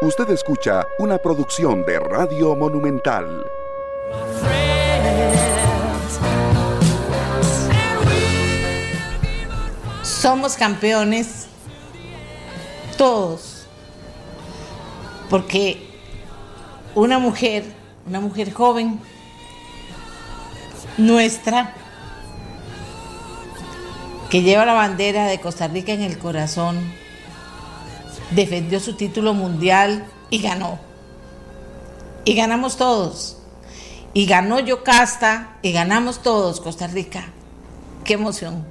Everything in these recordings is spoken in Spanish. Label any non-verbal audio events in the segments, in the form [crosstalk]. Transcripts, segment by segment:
Usted escucha una producción de Radio Monumental. Somos campeones todos. Porque una mujer, una mujer joven, nuestra, que lleva la bandera de Costa Rica en el corazón, defendió su título mundial y ganó. Y ganamos todos. Y ganó Yocasta y ganamos todos Costa Rica. Qué emoción.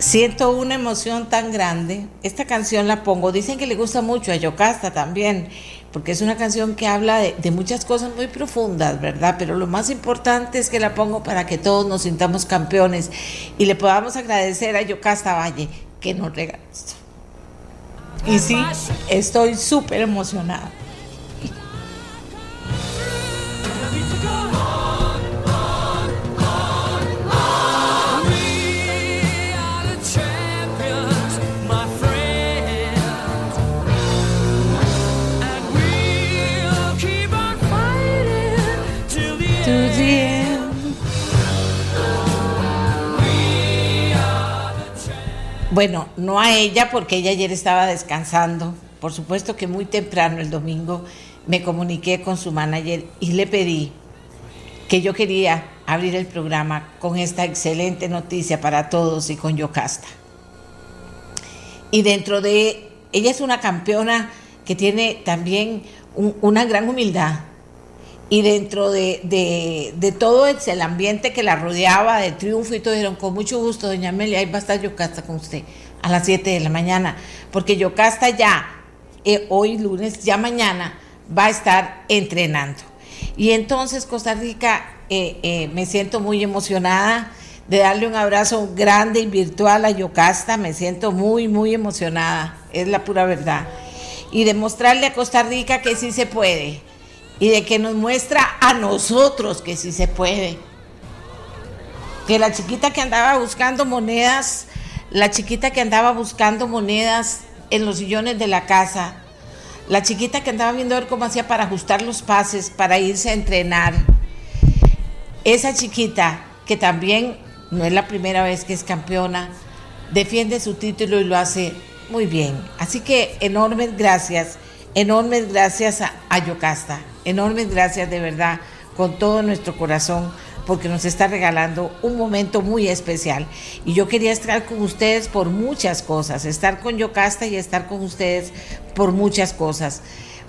Siento una emoción tan grande. Esta canción la pongo. Dicen que le gusta mucho a Yocasta también, porque es una canción que habla de, muchas cosas muy profundas, ¿verdad? Pero lo más importante es que la pongo para que todos nos sintamos campeones y le podamos agradecer a Yocasta Valle que nos regaló esto. Y sí, estoy súper emocionada. Bueno, no a ella porque ella ayer estaba descansando. Por supuesto que muy temprano el domingo me comuniqué con su manager y le pedí que yo quería abrir el programa con esta excelente noticia para todos y con Yocasta. Y dentro de ella es una campeona que tiene también un, una gran humildad. Y dentro de, de, de, todo el ambiente que la rodeaba, de triunfo y todo, dijeron, con mucho gusto, doña Amelia, ahí va a estar Yocasta con usted a las 7 de la mañana, porque Yocasta ya, eh, hoy lunes, ya mañana, va a estar entrenando. Y entonces Costa Rica, eh, eh, me siento muy emocionada de darle un abrazo grande y virtual a Yocasta, me siento muy, muy emocionada, es la pura verdad. Y demostrarle a Costa Rica que sí se puede y de que nos muestra a nosotros que sí se puede. Que la chiquita que andaba buscando monedas, la chiquita que andaba buscando monedas en los sillones de la casa, la chiquita que andaba viendo a ver cómo hacía para ajustar los pases, para irse a entrenar, esa chiquita que también no es la primera vez que es campeona, defiende su título y lo hace muy bien. Así que enormes gracias, enormes gracias a, a Yocasta. Enormes gracias de verdad, con todo nuestro corazón, porque nos está regalando un momento muy especial. Y yo quería estar con ustedes por muchas cosas, estar con Yocasta y estar con ustedes por muchas cosas.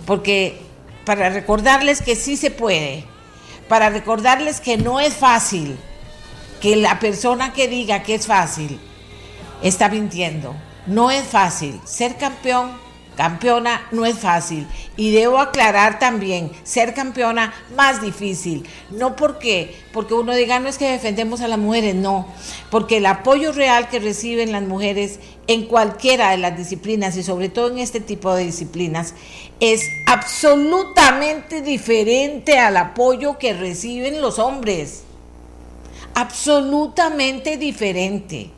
Porque para recordarles que sí se puede, para recordarles que no es fácil, que la persona que diga que es fácil está mintiendo. No es fácil. Ser campeón campeona no es fácil. Y debo aclarar también, ser campeona más difícil, no porque porque uno diga no es que defendemos a las mujeres, no, porque el apoyo real que reciben las mujeres en cualquiera de las disciplinas y sobre todo en este tipo de disciplinas es absolutamente diferente al apoyo que reciben los hombres. Absolutamente diferente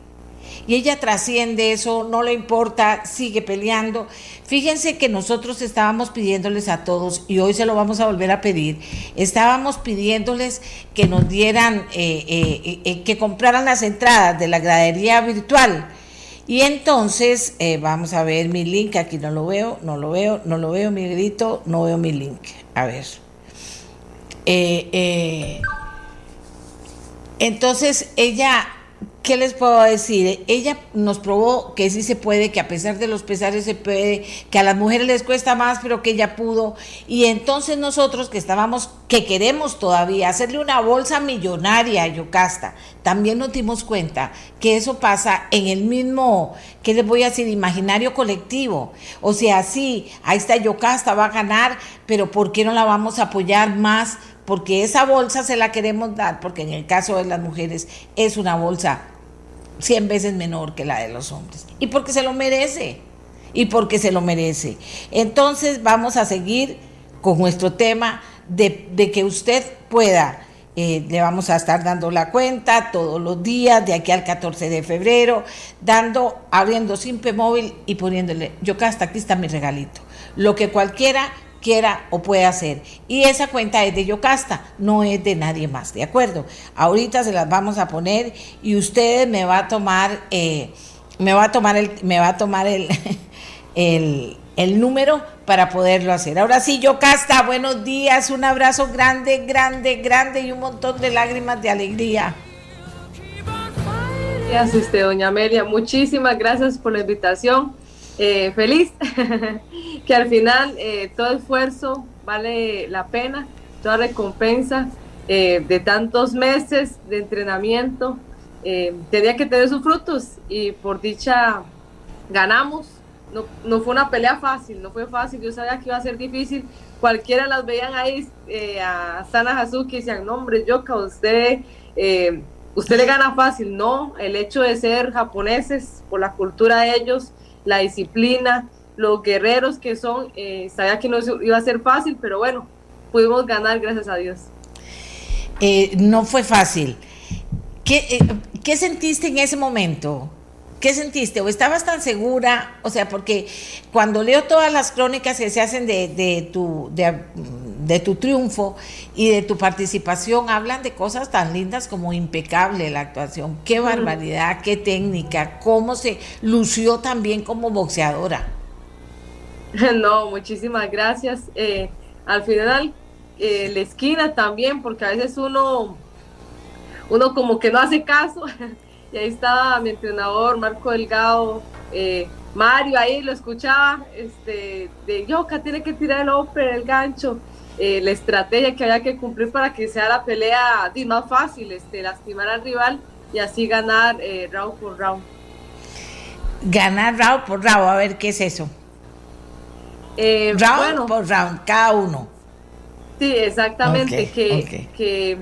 y ella trasciende eso, no le importa, sigue peleando. Fíjense que nosotros estábamos pidiéndoles a todos, y hoy se lo vamos a volver a pedir, estábamos pidiéndoles que nos dieran, eh, eh, eh, que compraran las entradas de la gradería virtual. Y entonces, vamos a ver mi link, aquí no lo veo, no lo veo, no lo veo, mi grito, no veo mi link. A ver. entonces, ella ¿Qué les puedo decir? Ella nos probó que sí se puede, que a pesar de los pesares se puede, que a las mujeres les cuesta más, pero que ella pudo. Y entonces nosotros que estábamos, que queremos todavía hacerle una bolsa millonaria a Yocasta, también nos dimos cuenta que eso pasa en el mismo, ¿qué les voy a decir? Imaginario colectivo. O sea, sí, ahí está Yocasta, va a ganar, pero ¿por qué no la vamos a apoyar más? Porque esa bolsa se la queremos dar, porque en el caso de las mujeres es una bolsa 100 veces menor que la de los hombres. Y porque se lo merece. Y porque se lo merece. Entonces vamos a seguir con nuestro tema de, de que usted pueda eh, le vamos a estar dando la cuenta todos los días, de aquí al 14 de febrero, dando, abriendo Simpe Móvil y poniéndole, yo hasta aquí está mi regalito. Lo que cualquiera quiera o pueda hacer. Y esa cuenta es de Yocasta, no es de nadie más, ¿de acuerdo? Ahorita se las vamos a poner y ustedes me va a tomar, eh, me va a tomar el, me va a tomar el, [laughs] el, el número para poderlo hacer. Ahora sí, Yocasta, buenos días, un abrazo grande, grande, grande y un montón de lágrimas de alegría. Gracias, usted, doña Amelia. Muchísimas gracias por la invitación. Eh, feliz [laughs] que al final eh, todo esfuerzo vale la pena, toda recompensa eh, de tantos meses de entrenamiento tenía que tener sus frutos y por dicha ganamos. No, no, fue una pelea fácil, no fue fácil, yo sabía que iba a ser difícil, cualquiera las veían ahí a Sana Hazuki y decían, no hombre, Yoka, usted, usted le gana fácil, no, el hecho de ser japoneses, por la cultura de ellos, la disciplina, los guerreros que son, eh, sabía que no iba a ser fácil, pero bueno, pudimos ganar, gracias a Dios. no fue fácil. ¿Qué, ¿Qué sentiste en ese momento? ¿Qué sentiste? ¿O estabas tan segura? O sea, porque cuando leo todas las crónicas que se hacen de, tu, de, tu triunfo y de tu participación, hablan de cosas tan lindas como impecable la actuación. Qué barbaridad, qué técnica, cómo se lució también como boxeadora. [laughs] No, muchísimas gracias. Eh, al final, eh, la esquina también, porque a veces uno, uno como que no hace caso. [laughs] y ahí estaba mi entrenador Marco Delgado, eh, Mario ahí lo escuchaba, este, de Yoka tiene que tirar el upper, el gancho, eh, la estrategia que había que cumplir para que sea la pelea más fácil, este, lastimar al rival y así ganar eh, round por round. Ganar round por round, a ver qué es eso. round por round, cada uno. Sí, exactamente, que, que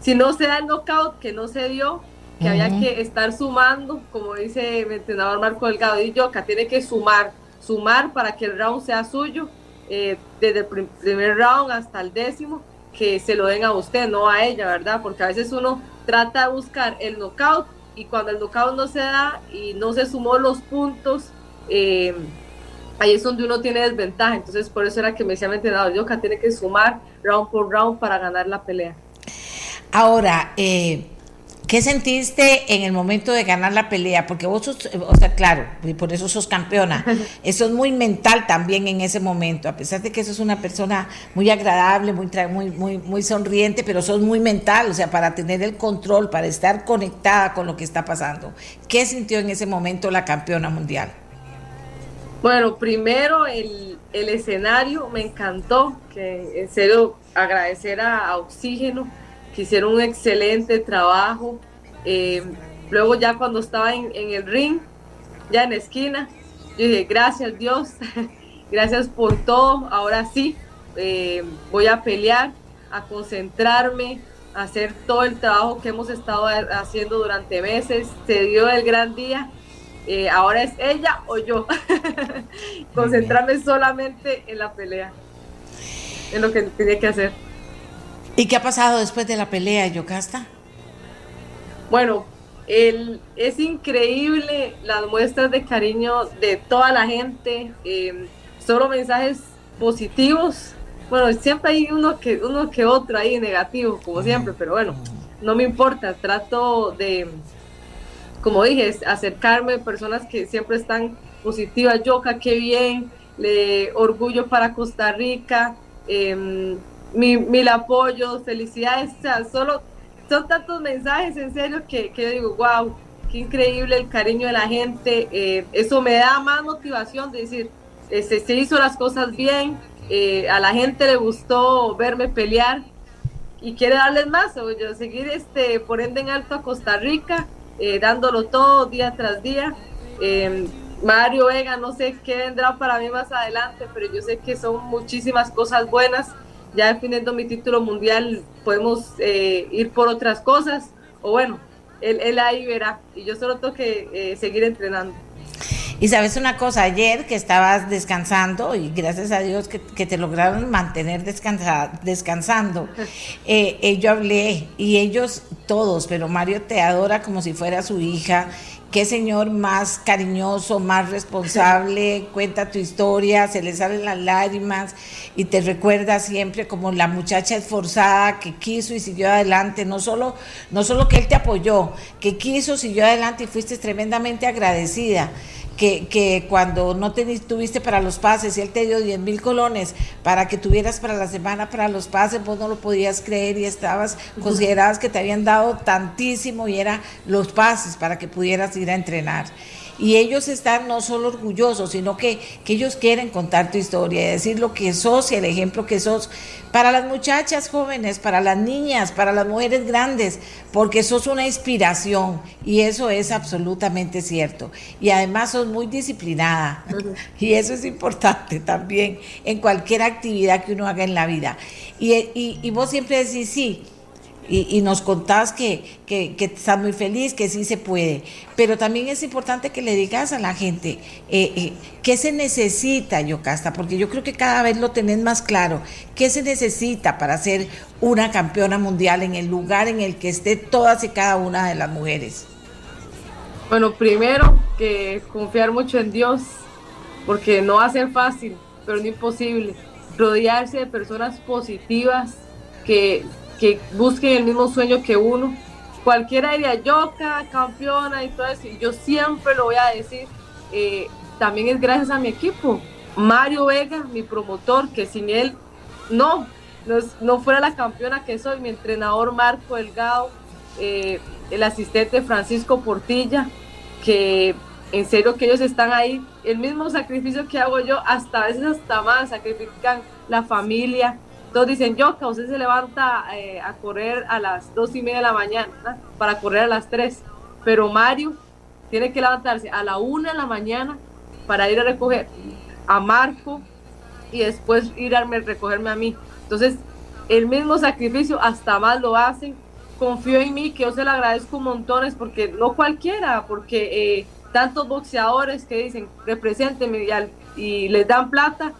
si no se da el knockout, que no se dio, que había que estar sumando, como dice mi entrenador Marco Delgado y yo, que tiene que sumar, sumar para que el round sea suyo, eh, desde el primer round hasta el décimo, que se lo den a usted, no a ella, ¿verdad? Porque a veces uno trata de buscar el knockout y cuando el knockout no se da y no se sumó los puntos, eh, ahí es donde uno tiene desventaja. Entonces, por eso era que me decía mi entrenador, yo que tiene que sumar round por round para ganar la pelea. Ahora, eh, ¿Qué sentiste en el momento de ganar la pelea? Porque vos sos, o sea, claro, por eso sos campeona. [laughs] Eso es muy mental también en ese momento, a pesar de que sos una persona muy agradable, muy, muy, muy, muy sonriente, pero sos muy mental, o sea, para tener el control, para estar conectada con lo que está pasando. ¿Qué sintió en ese momento la campeona mundial? Bueno, primero el, el escenario me encantó, que en serio agradecer a Oxígeno que hicieron un excelente trabajo. Eh, luego ya cuando estaba en, el ring, ya en la esquina, yo dije, gracias Dios, [laughs] gracias por todo, ahora sí, eh, voy a pelear, a concentrarme, a hacer todo el trabajo que hemos estado haciendo durante meses, se dio el gran día. Eh, ahora es ella o yo. [laughs] Concentrarme solamente en la pelea, en lo que tenía que hacer. ¿Y qué ha pasado después de la pelea, Yocasta? Bueno, el, es increíble las muestras de cariño de toda la gente, em, solo mensajes positivos. Bueno, siempre hay uno que, uno que otro ahí negativo, como siempre, pero bueno, no me importa, trato de, como dije, acercarme a personas que siempre están positivas. Yoka, qué bien, le orgullo para Costa Rica. Eh, mil apoyos, felicidades, o sea, solo son tantos mensajes en serio que, que yo digo, wow, qué increíble el cariño de la gente, eh, eso me da más motivación de decir, este, se hizo las cosas bien, eh, a la gente le gustó verme pelear y quiere darles más, o yo seguir este, poniendo en alto a Costa Rica, eh, dándolo todo día tras día. Mario Vega, no sé qué vendrá para mí más adelante, pero yo sé que son muchísimas cosas buenas ya definiendo mi título mundial podemos eh, ir por otras cosas o bueno, él, él, ahí verá y yo solo tengo que eh, seguir entrenando. Y sabes una cosa, ayer que estabas descansando, y gracias a Dios que, te lograron mantener descansando, [laughs] eh, eh, yo hablé y ellos todos, pero Mario te adora como si fuera su hija. Qué señor más cariñoso, más responsable, [laughs] cuenta tu historia, se le salen las lágrimas y te recuerda siempre como la muchacha esforzada que quiso y siguió adelante, no solo, no solo que él te apoyó, que quiso, siguió adelante y fuiste tremendamente agradecida que, que cuando no te, tuviste para los pases y él te dio 10 mil colones para que tuvieras para la semana para los pases, vos no lo podías creer y estabas, considerabas que te habían dado tantísimo y era los pases para que pudieras ir a entrenar y ellos están no solo orgullosos, sino que, ellos quieren contar tu historia y decir lo que sos y el ejemplo que sos para las muchachas jóvenes, para las niñas, para las mujeres grandes, porque sos una inspiración y eso es absolutamente cierto. Y además sos muy disciplinada y eso es importante también en cualquier actividad que uno haga en la vida. Y, y, y vos siempre decís, sí, y, nos contás que, que, estás muy feliz, que sí se puede. Pero también es importante que le digas a la gente eh, eh, qué se necesita, Yocasta, porque yo creo que cada vez lo tenés más claro. ¿Qué se necesita para ser una campeona mundial en el lugar en el que esté todas y cada una de las mujeres? Bueno, primero que confiar mucho en Dios, porque no va a ser fácil, pero no imposible. Rodearse de personas positivas que que busquen el mismo sueño que uno. Cualquiera diría, Yoka, campeona y todo eso, y yo siempre lo voy a decir, eh, también es gracias a mi equipo. Mario Vega, mi promotor, que sin él no, no, fuera la campeona que soy, mi entrenador Marco Delgado, eh, el asistente Francisco Portilla, que en serio que ellos están ahí, el mismo sacrificio que hago yo, hasta a veces hasta más, sacrifican la familia, todos dicen, yo, que usted se levanta eh, a correr a las dos y media de la mañana para correr a las tres, pero Mario tiene que levantarse a la una de la mañana para ir a recoger a Marco y después ir a recogerme a mí. Entonces, el mismo sacrificio, hasta más lo hacen. Confío en mí, que yo se lo agradezco montones, porque no cualquiera, porque eh, tantos boxeadores que dicen, represénteme y, y les dan plata,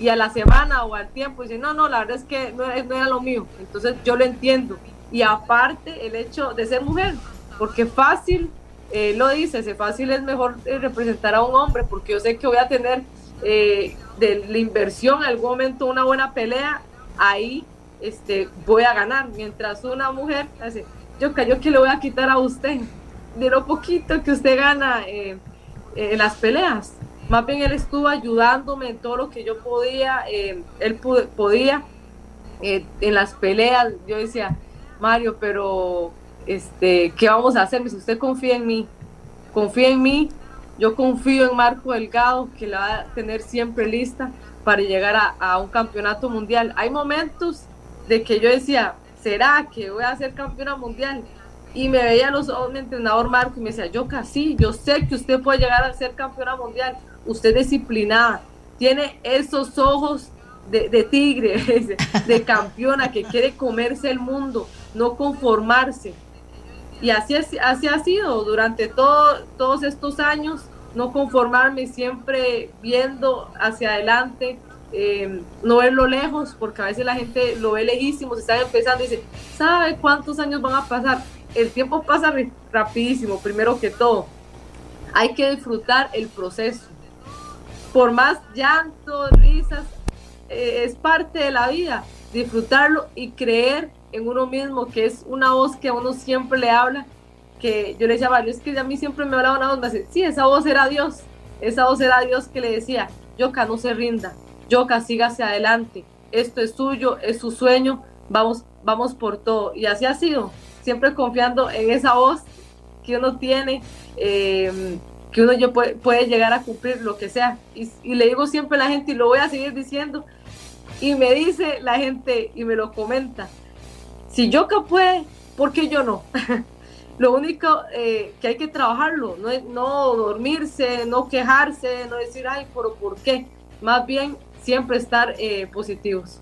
y a la semana o al tiempo dicen, no, no, la verdad es que no, era lo mío. Entonces yo lo entiendo. Y aparte el hecho de ser mujer, porque fácil, eh, lo dice, ese fácil es mejor eh, representar a un hombre, porque yo sé que voy a tener eh, de la inversión en algún momento una buena pelea, ahí este, voy a ganar. Mientras una mujer hace, yo yo que le voy a quitar a usted de lo poquito que usted gana en las peleas. Más bien él estuvo ayudándome en todo lo que yo podía, eh, él podía eh, en las peleas. Yo decía, Mario, pero este, ¿qué vamos a hacer? Me dice, usted confía en mí, confía en mí, yo confío en Marco Delgado, que la va a tener siempre lista para llegar a, un campeonato mundial. Hay momentos de que yo decía, ¿será que voy a ser campeona mundial? y me veía los ojos mi entrenador Marco y me decía, yo casi, yo sé que usted puede llegar a ser campeona mundial, usted disciplinada, tiene esos ojos de, tigre, [laughs] de campeona que quiere comerse el mundo, no conformarse. Y así, así ha sido durante todo, todos estos años, no conformarme, siempre viendo hacia adelante, eh, no verlo lejos, porque a veces la gente lo ve lejísimo, se está empezando y dice, ¿sabe cuántos años van a pasar? El tiempo pasa rapidísimo, primero que todo. Hay que disfrutar el proceso por más llanto, risas, eh, es parte de la vida, disfrutarlo y creer en uno mismo, que es una voz que a uno siempre le habla, que yo le decía a es que a mí siempre me hablaba una voz, me dice, sí, esa voz era Dios, esa voz era Dios que le decía, Yoka, no se rinda, Yoka, siga hacia adelante, esto es suyo, es su sueño, vamos, vamos por todo. Y así ha sido, siempre confiando en esa voz que uno tiene. Eh, que uno puede, puede, llegar a cumplir lo que sea. Y, le digo siempre a la gente, y lo voy a seguir diciendo, y me dice la gente, y me lo comenta, si yo puede, ¿por qué yo no? [laughs] lo único eh, que hay que trabajarlo, no, no dormirse, no quejarse, no decir, ay, pero ¿por qué? Más bien siempre estar eh, positivos.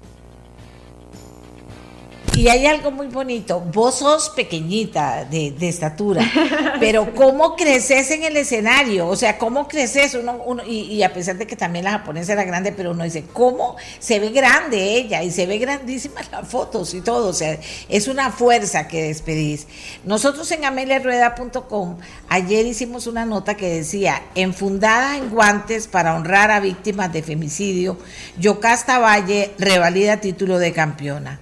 Y hay algo muy bonito. Vos sos pequeñita de, estatura, [laughs] pero ¿cómo creces en el escenario? O sea, ¿cómo creces? Uno, uno, y, a pesar de que también la japonesa era grande, pero uno dice, ¿cómo se ve grande ella? Y se ve grandísima [laughs] las fotos y todo. O sea, es una fuerza que despedís. Nosotros en ameliarueda.com ayer hicimos una nota que decía, enfundada en guantes para honrar a víctimas de femicidio, Yocasta Valle revalida título de campeona.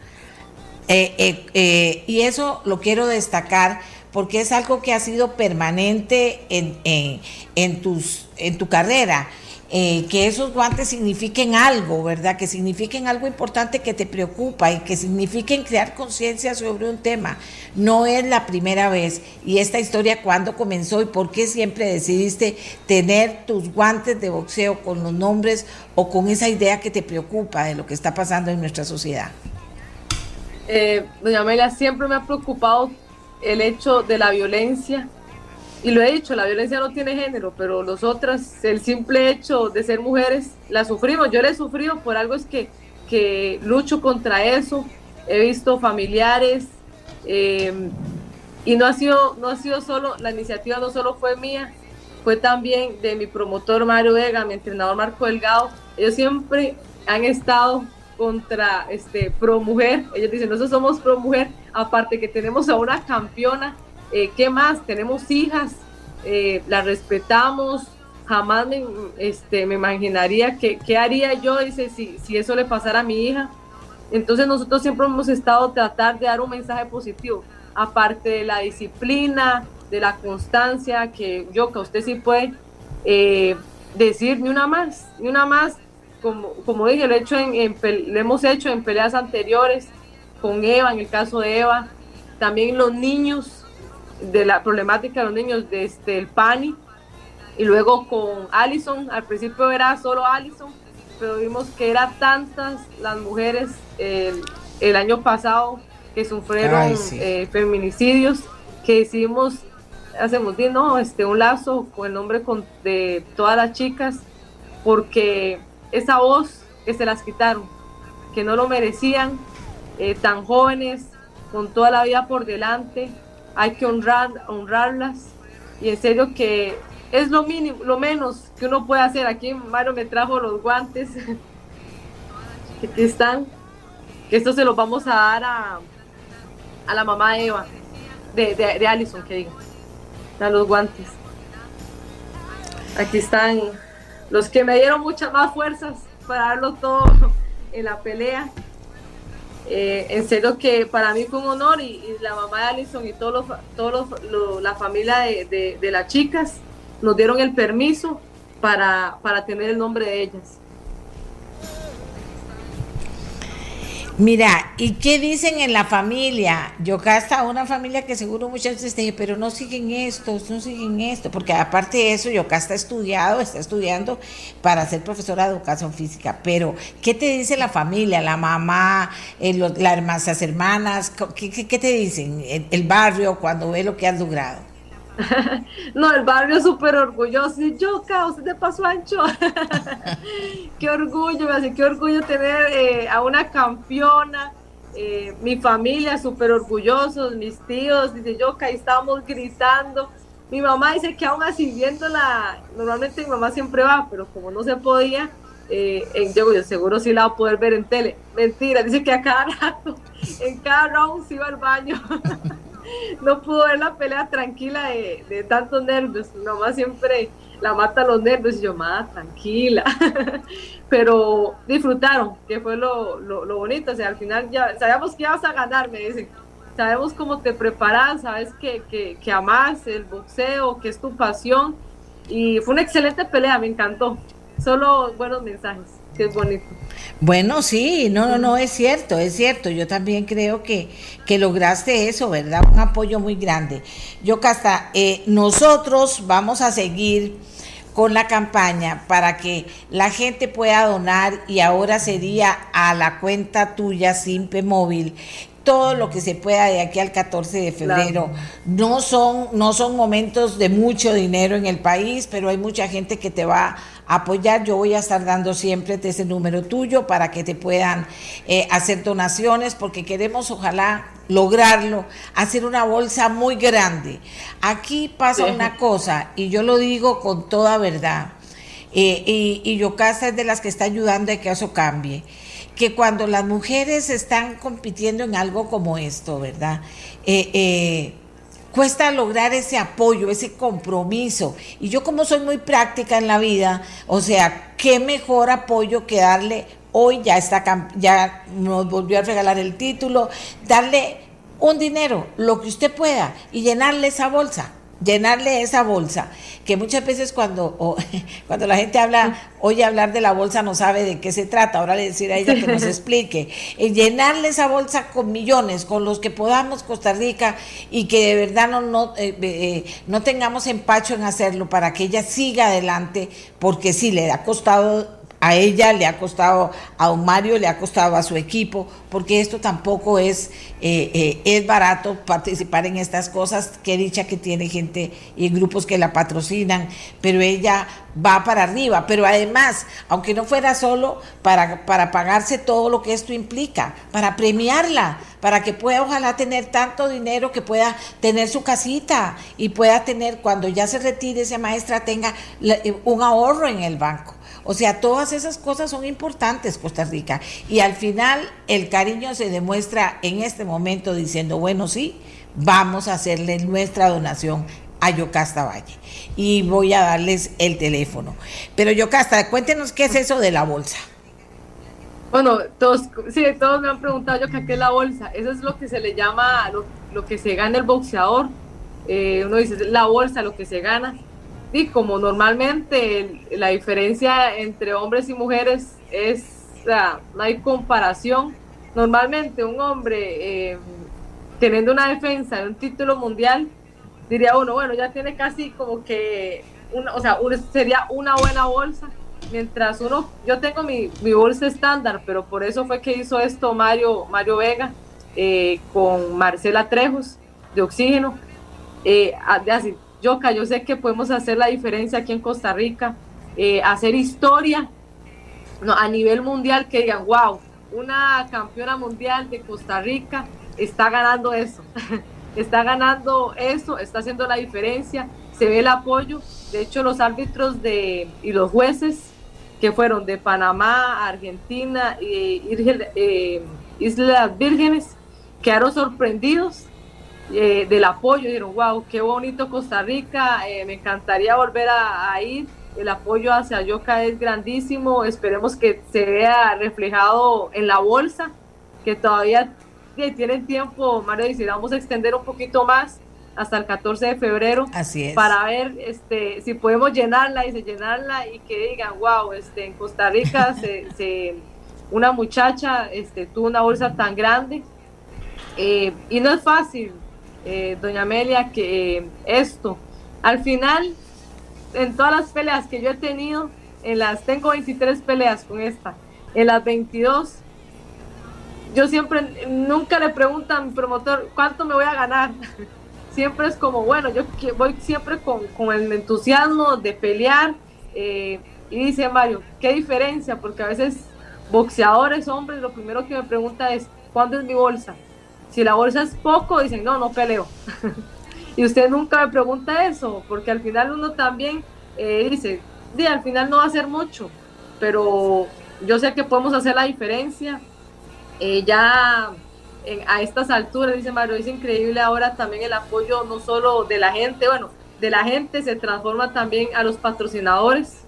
Eh, eh, eh, y eso lo quiero destacar porque es algo que ha sido permanente en, en, tus, en tu carrera. que esos guantes signifiquen algo, ¿verdad? Que signifiquen algo importante que te preocupa y que signifiquen crear conciencia sobre un tema. No es la primera vez. Y esta historia, ¿cuándo comenzó y por qué siempre decidiste tener tus guantes de boxeo con los nombres o con esa idea que te preocupa de lo que está pasando en nuestra sociedad? Eh, doña Amelia, siempre me ha preocupado el hecho de la violencia. Y lo he dicho, la violencia no tiene género, pero nosotras, el simple hecho de ser mujeres, la sufrimos. Yo la he sufrido, por algo es que, que lucho contra eso. He visto familiares eh, y no ha, sido, no ha sido solo, la iniciativa no solo fue mía, fue también de mi promotor Mario Vega, mi entrenador Marco Delgado. Ellos siempre han estado contra este pro mujer. Ellos dicen, nosotros somos pro mujer, aparte que tenemos a una campeona, eh, ¿qué más? Tenemos hijas, eh, las respetamos, jamás me, este, me imaginaría que, qué haría yo dice, si, si eso le pasara a mi hija. Entonces nosotros siempre hemos estado tratar de dar un mensaje positivo, aparte de la disciplina, de la constancia, que yo, que usted sí puede eh, decir ni una más, ni una más, como, como dije, lo, hecho en, hemos hecho en peleas anteriores con Eva, en el caso de Eva, también los niños, de la problemática de los niños desde este, el PANI, y luego con Allison, al principio era solo Allison, pero vimos que eran tantas las mujeres el, año pasado que sufrieron eh, feminicidios que hicimos, hacemos ¿no? este, un lazo con el nombre de todas las chicas, porque esa voz que se las quitaron, que no lo merecían, eh, tan jóvenes, con toda la vida por delante, hay que honrar, honrarlas. Y en serio que es lo mínimo, lo menos que uno puede hacer. Aquí Mario me trajo los guantes. Que [laughs] aquí están, que estos se los vamos a dar a, a la mamá de Eva, de, de, de Allison, que digo, a los guantes. Aquí están los que me dieron muchas más fuerzas para darlo todo [laughs] en la pelea. Eh, en serio que para mí fue un honor y, la mamá de Alison y todos los, todos la familia de, de, las chicas nos dieron el permiso para, para tener el nombre de ellas. Mira, ¿y qué dicen en la familia? Yo acá una familia que seguro muchas veces te dije, pero no siguen esto, no siguen esto, porque aparte de eso, yo acá estudiado, está estudiando para ser profesora de educación física, pero ¿qué te dice la familia, la mamá, eh, las hermanas? ¿qué, ¿qué, te dicen el barrio cuando ve lo que has logrado? [laughs] no, el barrio súper orgulloso. Y yo, usted de paso ancho. [laughs] qué orgullo, me hace qué orgullo tener eh, a una campeona. Eh, mi familia súper orgullosos, mis tíos, dice yo, ahí estábamos gritando. Mi mamá dice que aún así viéndola, normalmente mi mamá siempre va, pero como no se podía, eh, yo seguro sí la va a poder ver en tele. Mentira, dice que a cada rato, [laughs] en cada round se iba al baño. [laughs] no pudo ver la pelea tranquila de, tantos nervios. Nomás siempre la mata los nervios y yo, más tranquila. [laughs] Pero disfrutaron, que fue lo, bonito. O sea, al final ya sabíamos que ibas a ganar, me dicen. Sabemos cómo te preparas, sabes que, que, que amas el boxeo, que es tu pasión. Y fue una excelente pelea, me encantó. Solo buenos mensajes, que es bonito. Bueno, sí, no, no, no, es cierto, es cierto. Yo también creo que, que lograste eso, ¿verdad? Un apoyo muy grande. Yo, Casta, eh, nosotros vamos a seguir con la campaña para que la gente pueda donar y ahora sería a la cuenta tuya Simpe Móvil todo lo que se pueda de aquí al 14 de febrero. No, son, no son momentos de mucho dinero en el país, pero hay mucha gente que te va apoyar. Yo voy a estar dando siempre ese número tuyo para que te puedan eh, hacer donaciones, porque queremos ojalá lograrlo, hacer una bolsa muy grande. Aquí pasa una cosa, y yo lo digo con toda verdad, eh, y, y Yocasta es de las que está ayudando a que eso cambie que cuando las mujeres están compitiendo en algo como esto, ¿verdad? Eh, eh, cuesta lograr ese apoyo, ese compromiso. Y yo como soy muy práctica en la vida, o sea, qué mejor apoyo que darle, hoy ya está, ya nos volvió a regalar el título, darle un dinero, lo que usted pueda, y llenarle esa bolsa llenarle esa bolsa, que muchas veces cuando, [laughs] cuando la gente habla, oye hablar de la bolsa no sabe de qué se trata, ahora le decir a ella que nos [laughs] explique, y llenarle esa bolsa con millones, con los que podamos Costa Rica y que de verdad no, no, eh, eh, no tengamos empacho en hacerlo para que ella siga adelante, porque sí, le ha costado a ella le ha costado, a don Mario le ha costado a su equipo, porque esto tampoco es, eh, eh, es barato participar en estas cosas, que dicha que tiene gente y grupos que la patrocinan, pero ella va para arriba, pero además, aunque no fuera solo para, para pagarse todo lo que esto implica, para premiarla, para que pueda ojalá tener tanto dinero que pueda tener su casita y pueda tener, cuando ya se retire esa maestra, tenga un ahorro en el banco. O sea, todas esas cosas son importantes, Costa Rica. Y al final el cariño se demuestra en este momento diciendo, bueno, sí, vamos a hacerle nuestra donación a Yocasta Valle. Y voy a darles el teléfono. Pero Yocasta, cuéntenos qué es eso de la bolsa. Bueno, todos, sí, todos me han preguntado yo qué es la bolsa. Eso es lo que se le llama, lo, que se gana el boxeador. Eh, uno dice, la bolsa, lo que se gana. Y como normalmente la diferencia entre hombres y mujeres es, o sea, no hay comparación. Normalmente un hombre eh, teniendo una defensa de un título mundial, diría uno, bueno, ya tiene casi como que, una, o sea, sería una buena bolsa. Mientras uno, yo tengo mi, bolsa estándar, pero por eso fue que hizo esto Mario, Mario Vega eh, con Marcela Trejos de Oxígeno. Eh, así, Yoka, yo sé que podemos hacer la diferencia aquí en Costa Rica, eh, hacer historia no, a nivel mundial que digan, wow, una campeona mundial de Costa Rica está ganando eso, [laughs] está ganando eso, está haciendo la diferencia, se ve el apoyo. De hecho, los árbitros de, y los jueces que fueron de Panamá, Argentina y eh, Islas Vírgenes quedaron sorprendidos eh, del apoyo, dijeron, wow, qué bonito Costa Rica, eh, me encantaría volver a, ir, el apoyo hacia Yoka es grandísimo, esperemos que se vea reflejado en la bolsa, que todavía tienen tiempo, Mario dice, vamos a extender un poquito más hasta el 14 de febrero Así para ver este si podemos llenarla y se llenarla y que digan wow este en Costa Rica [laughs] se, una muchacha este tuvo una bolsa tan grande eh, y no es fácil eh, doña Amelia, que eh, esto, al final, en todas las peleas que yo he tenido, en las tengo 23 peleas con esta, en las 22, yo siempre, nunca le preguntan a mi promotor cuánto me voy a ganar. [laughs] siempre es como, bueno, yo voy siempre con, el entusiasmo de pelear. Eh, y dice Mario, ¿qué diferencia? Porque a veces boxeadores, hombres, lo primero que me pregunta es, ¿cuándo es mi bolsa? Si la bolsa es poco, dicen, no, no peleo. [laughs] y usted nunca me pregunta eso, porque al final uno también eh, dice, di, al final no va a ser mucho, pero yo sé que podemos hacer la diferencia. Eh, ya a estas alturas, dice Mario, es increíble ahora también el apoyo no solo de la gente, bueno, de la gente se transforma también a los patrocinadores.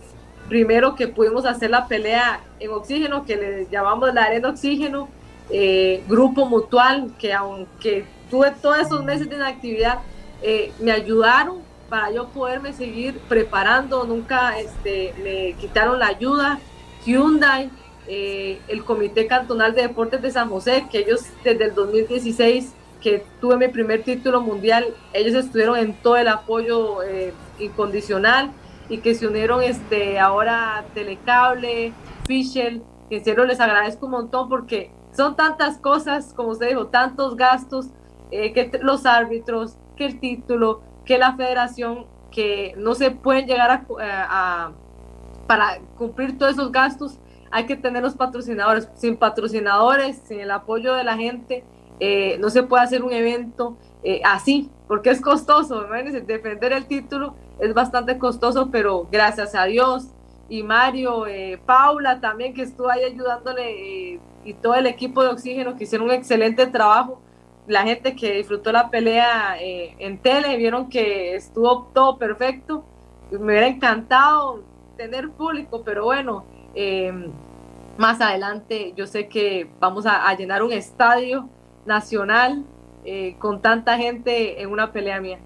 Primero que pudimos hacer la pelea en oxígeno, que le llamamos la arena oxígeno, eh, grupo mutual, que aunque tuve todos esos meses de inactividad, eh, me ayudaron para yo poderme seguir preparando, nunca este, me quitaron la ayuda. Hyundai, eh, el Comité Cantonal de Deportes de San José, que ellos desde el 2016, que tuve mi primer título mundial, ellos estuvieron en todo el apoyo incondicional y que se unieron este, ahora Telecable, Fisher, que en serio les agradezco un montón porque son tantas cosas, como usted dijo, tantos gastos, eh, que los árbitros, que el título, que la federación, que no se pueden llegar a, a para cumplir todos esos gastos hay que tener los patrocinadores. Sin patrocinadores, sin el apoyo de la gente, eh, no se puede hacer un evento eh, así, porque es costoso. Defender el título es bastante costoso, pero gracias a Dios y Mario, eh, Paula también que estuvo ahí ayudándole y todo el equipo de Oxígeno que hicieron un excelente trabajo. La gente que disfrutó la pelea en tele vieron que estuvo todo perfecto. Me hubiera encantado tener público, pero bueno, Em, más adelante yo sé que vamos a, llenar un estadio nacional eh, con tanta gente en una pelea mía.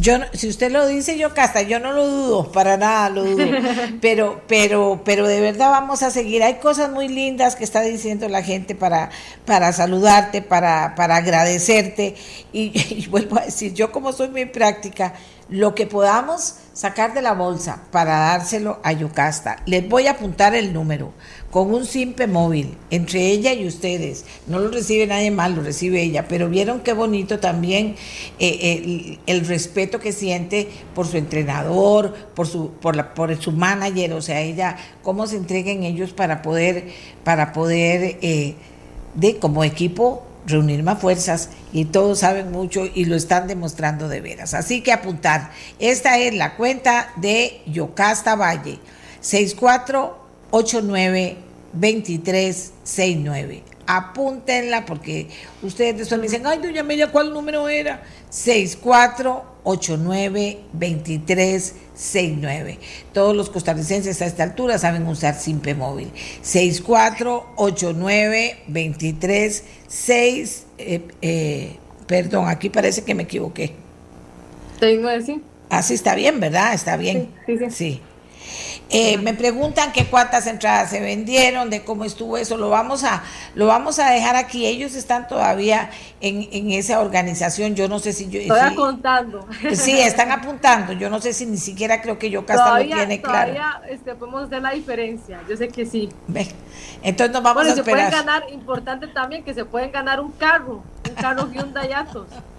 Yo, si usted lo dice, yo casta, yo no lo dudo, para nada lo dudo. [laughs] Pero, pero, pero de verdad vamos a seguir. Hay cosas muy lindas que está diciendo la gente para, para saludarte, para, para agradecerte. Y, [laughs] y vuelvo a decir, yo como soy muy práctica, lo que podamos sacar de la bolsa para dárselo a Yocasta. Les voy a apuntar el número con un simple móvil entre ella y ustedes. No lo recibe nadie más, lo recibe ella. Pero vieron qué bonito también eh, el, respeto que siente por su entrenador, por su, por, la, por su manager, o sea, ella, cómo se entreguen ellos para poder, para poder eh, de como equipo reunir más fuerzas y todos saben mucho y lo están demostrando de veras. Así que apuntar, esta es la cuenta de Yocasta Valle, 6489-2369. Apúntenla porque ustedes después me dicen, ay, doña Amelia, ¿cuál número era? 6489-2369. Todos los costarricenses a esta altura saben usar Simpe Móvil. 6489-2369. Eh, eh, perdón, aquí parece que me equivoqué. sí. Así está bien, ¿verdad? Está bien. sí. sí. sí. Eh, me preguntan que cuántas entradas se vendieron, de cómo estuvo eso. Lo vamos a, lo vamos a dejar aquí. Ellos están todavía en, en esa organización. Yo no sé si yo. Estoy contando. Sí, están apuntando. Yo no sé si ni siquiera creo que yo Casta lo tiene claro. Todavía este, podemos hacer la diferencia. Yo sé que sí. Entonces nos vamos a esperar. se pueden ganar, importante también que se pueden ganar un carro, un carro Hyundai Atos [laughs]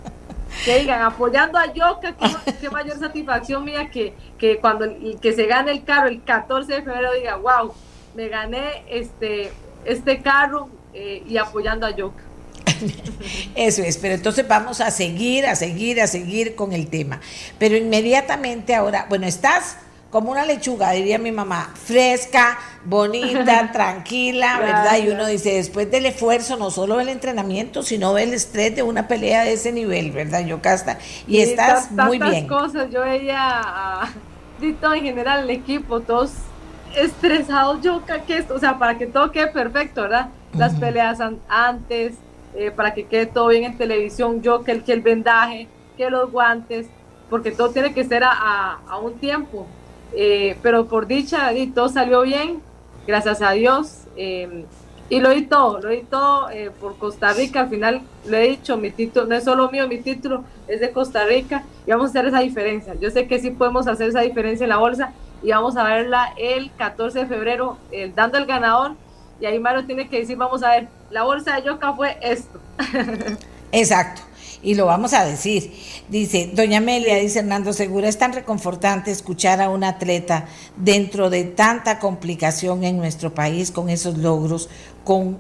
que digan, apoyando a Yoka, qué, mayor satisfacción mía que, que cuando que se gane el carro el 14 de febrero diga, wow, me gané este, este carro eh, y apoyando a Yoka. [laughs] Eso es, pero entonces vamos a seguir, a seguir, a seguir con el tema. Pero inmediatamente ahora, bueno, estás como una lechuga, diría mi mamá, fresca, bonita, [laughs] tranquila, ¿verdad? Y uno dice, después del esfuerzo, no solo el entrenamiento, sino el estrés de una pelea de ese nivel, ¿verdad, Yocasta? Y estás muy bien. cosas, yo veía a todo en general el equipo, todos estresados, yo que o sea, para que todo quede perfecto, ¿verdad? Las peleas antes, eh, para que quede todo bien en televisión, yo que el, que el vendaje, que los guantes, porque todo tiene que ser a, a un tiempo. Eh, pero por dicha, todo salió bien, gracias a Dios. Eh, y lo di todo, lo di todo eh, por Costa Rica. Al final lo he dicho, mi título no es solo mío, mi título es de Costa Rica y vamos a hacer esa diferencia. Yo sé que sí podemos hacer esa diferencia en la bolsa y vamos a verla el 14 de febrero dando el ganador. Y ahí Mario tiene que decir, vamos a ver, la bolsa de Yoka fue esto. [laughs] Exacto y lo vamos a decir. Dice, doña Amelia, dice Hernando Segura, es tan reconfortante escuchar a un atleta dentro de tanta complicación en nuestro país con esos logros, con,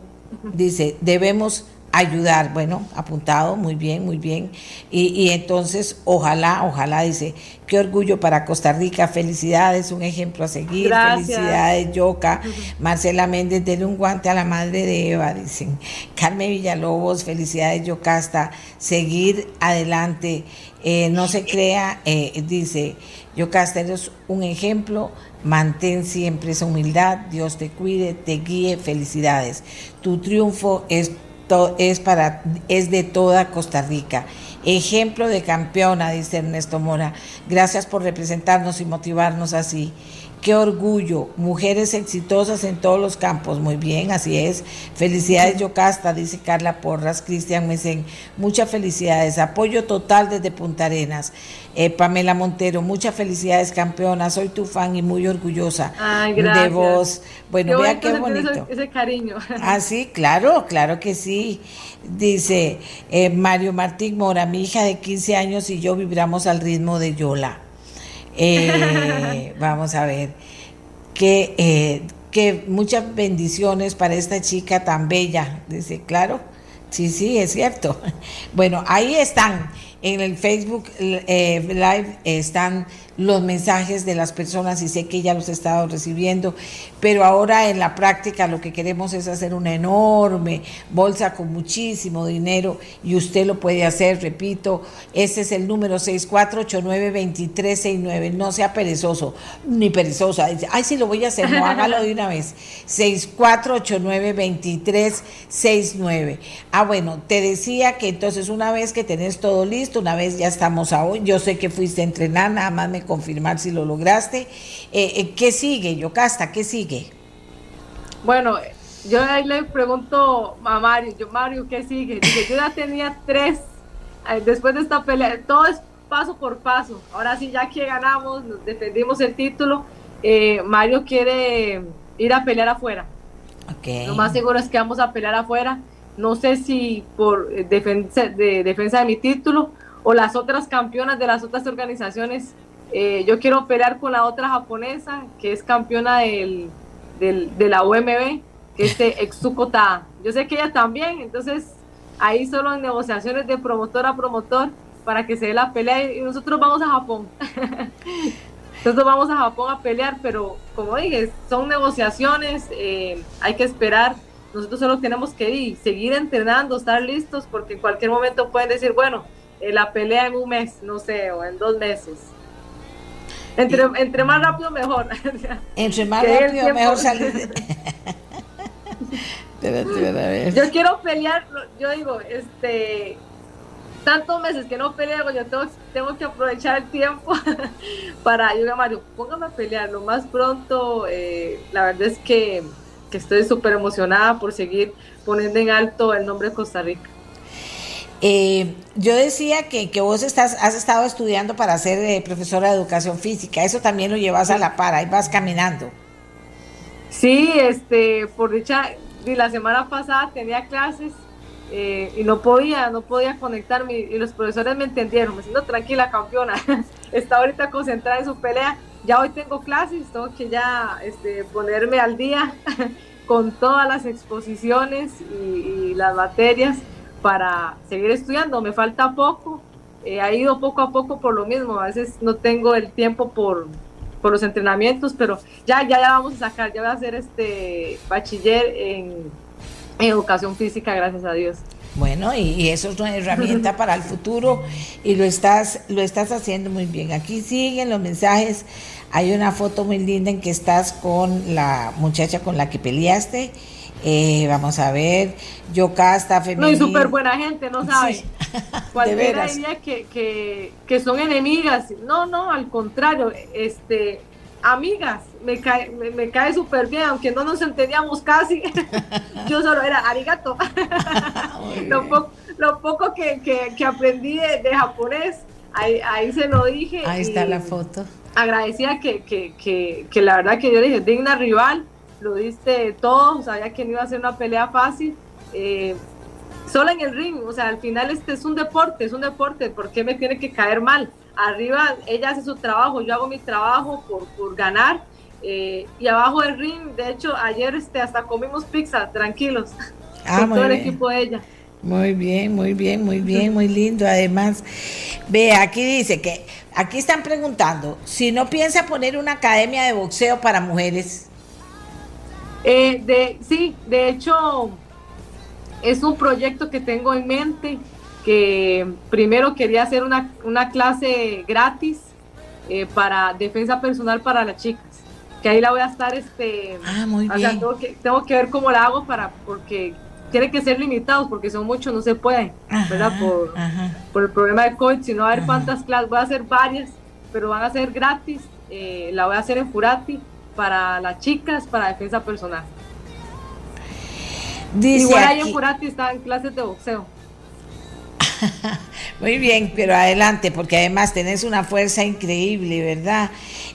dice, debemos ayudar. Bueno, apuntado, muy bien, muy bien. Y, entonces, ojalá, ojalá, dice, qué orgullo para Costa Rica, felicidades, un ejemplo a seguir, felicidades, Yoka. Marcela Méndez, denle un guante a la madre de Eva, dicen. Carmen Villalobos, felicidades, Yoka, hasta seguir adelante. Eh, no se crea, eh, dice, Yocasta, eres un ejemplo, mantén siempre esa humildad, Dios te cuide, te guíe, felicidades. Tu triunfo es es, para, es de toda Costa Rica. Ejemplo de campeona, dice Ernesto Mora. Gracias por representarnos y motivarnos así. Qué orgullo, mujeres exitosas en todos los campos. Muy bien, así es. Felicidades, Yocasta, dice Carla Porras, Cristian Mesén. Muchas felicidades. Apoyo total desde Punta Arenas. Eh, Pamela Montero, muchas felicidades, campeona. Soy tu fan y muy orgullosa de vos. Bueno, vea qué bonito. Ese, cariño. Ah, sí, claro, claro que sí. Dice eh, Mario Martín Mora, mi hija de 15 años y yo vibramos al ritmo de Yola. Eh, [laughs] vamos a ver, que, eh, que muchas bendiciones para esta chica tan bella. Dice, claro, sí, sí, es cierto. [laughs] Bueno, ahí están, en el Facebook eh, Live están los mensajes de las personas y sé que ya los he estado recibiendo, pero ahora en la práctica lo que queremos es hacer una enorme bolsa con muchísimo dinero y usted lo puede hacer, repito, ese es el número 6489-2369, no sea perezoso ni perezosa, ay sí lo voy a hacer, no hágalo de una vez, [laughs] 6489-2369. Ah, bueno, te decía que entonces una vez que tenés todo listo, una vez ya estamos a hoy, yo sé que fuiste a entrenar, nada más me confirmar si lo lograste. Eh, eh, ¿Qué sigue, Yocasta? ¿Qué sigue? Bueno, yo ahí le pregunto a Mario, yo Mario, ¿qué sigue? yo ya tenía tres, eh, después de esta pelea, todo es paso por paso. Ahora sí, ya que ganamos, nos defendimos el título, Mario quiere ir a pelear afuera. Lo más seguro es que vamos a pelear afuera. No sé si por defensa de, defensa de mi título o las otras campeonas de las otras organizaciones eh, yo quiero pelear con la otra japonesa, que es campeona del, de la UMB, que es de Yo sé que ella también, entonces ahí solo en negociaciones de promotor a promotor para que se dé la pelea y nosotros vamos a Japón. [laughs] nosotros vamos a Japón a pelear, pero como dije, son negociaciones, eh, hay que esperar. Nosotros solo tenemos que ir, seguir entrenando, estar listos, porque en cualquier momento pueden decir, bueno, eh, la pelea en un mes, no sé, o en dos meses. Entre, entre más rápido, mejor. [laughs] entre más rápido, mejor salir. [laughs] Yo quiero pelear, yo digo, este, tantos meses que no peleo, yo tengo, tengo que aprovechar el tiempo [laughs] para, yo a Mario, póngame a pelear lo más pronto. Eh, la verdad es que, que estoy súper emocionada por seguir poniendo en alto el nombre de Costa Rica. Eh, yo decía que, que, vos estás, has estado estudiando para ser eh, profesora de educación física, eso también lo llevas a la par, ahí vas caminando. Sí, este, por dicha, la semana pasada tenía clases eh, y no podía, no podía conectarme y los profesores me entendieron, me siento tranquila campeona, [laughs] está ahorita concentrada en su pelea, ya hoy tengo clases, tengo que ya este, ponerme al día [laughs] con todas las exposiciones y las materias para seguir estudiando. Me falta poco, eh, ha ido poco a poco por lo mismo. A veces no tengo el tiempo por, por los entrenamientos, pero ya, ya, ya vamos a sacar, ya voy a hacer este bachiller en, educación física, gracias a Dios. Bueno, y, eso es una herramienta [laughs] para el futuro y lo estás, lo estás haciendo muy bien. Aquí siguen los mensajes. Hay una foto muy linda en que estás con la muchacha con la que peleaste eh, vamos a ver, Yocasta, femenina. No, y súper buena gente, no sabe. [laughs] Cualquiera diría que, que, que, son enemigas. No, no, al contrario, este, amigas, me cae, me, cae súper bien, aunque no nos entendíamos casi. [laughs] Yo solo era arigato. [laughs] lo, poco, lo poco que, que, aprendí de, japonés, ahí, ahí, se lo dije. Ahí está la foto. Agradecía que, que, que la verdad que yo dije, digna rival lo diste todo, sabía que no iba a ser una pelea fácil. Eh, solo en el ring, o sea, al final este es un deporte, es un deporte, ¿por qué me tiene que caer mal? Arriba ella hace su trabajo, yo hago mi trabajo por, por ganar. Eh, y abajo del ring, de hecho, ayer este, hasta comimos pizza, tranquilos, ah, con todo el equipo de ella. Muy bien, muy bien, muy bien, muy lindo. Además, ve, aquí dice que, aquí están preguntando, si no piensa poner una academia de boxeo para mujeres. Eh, de, sí, de hecho, es un proyecto que tengo en mente, que primero quería hacer una, una clase gratis eh, para defensa personal para las chicas, que ahí la voy a estar, este, ah, muy bien. tengo, que, tengo que ver cómo la hago para, porque tienen que ser limitados porque son muchos, no se pueden, ¿verdad? Por, por, el problema de COVID, sino a ver cuántas clases, voy a hacer varias, pero van a ser gratis, eh, la voy a hacer en Furati para las chicas, para defensa personal. Igual ahí en Furati están clases de boxeo. [laughs] Muy bien, pero adelante, porque además tenés una fuerza increíble, ¿verdad?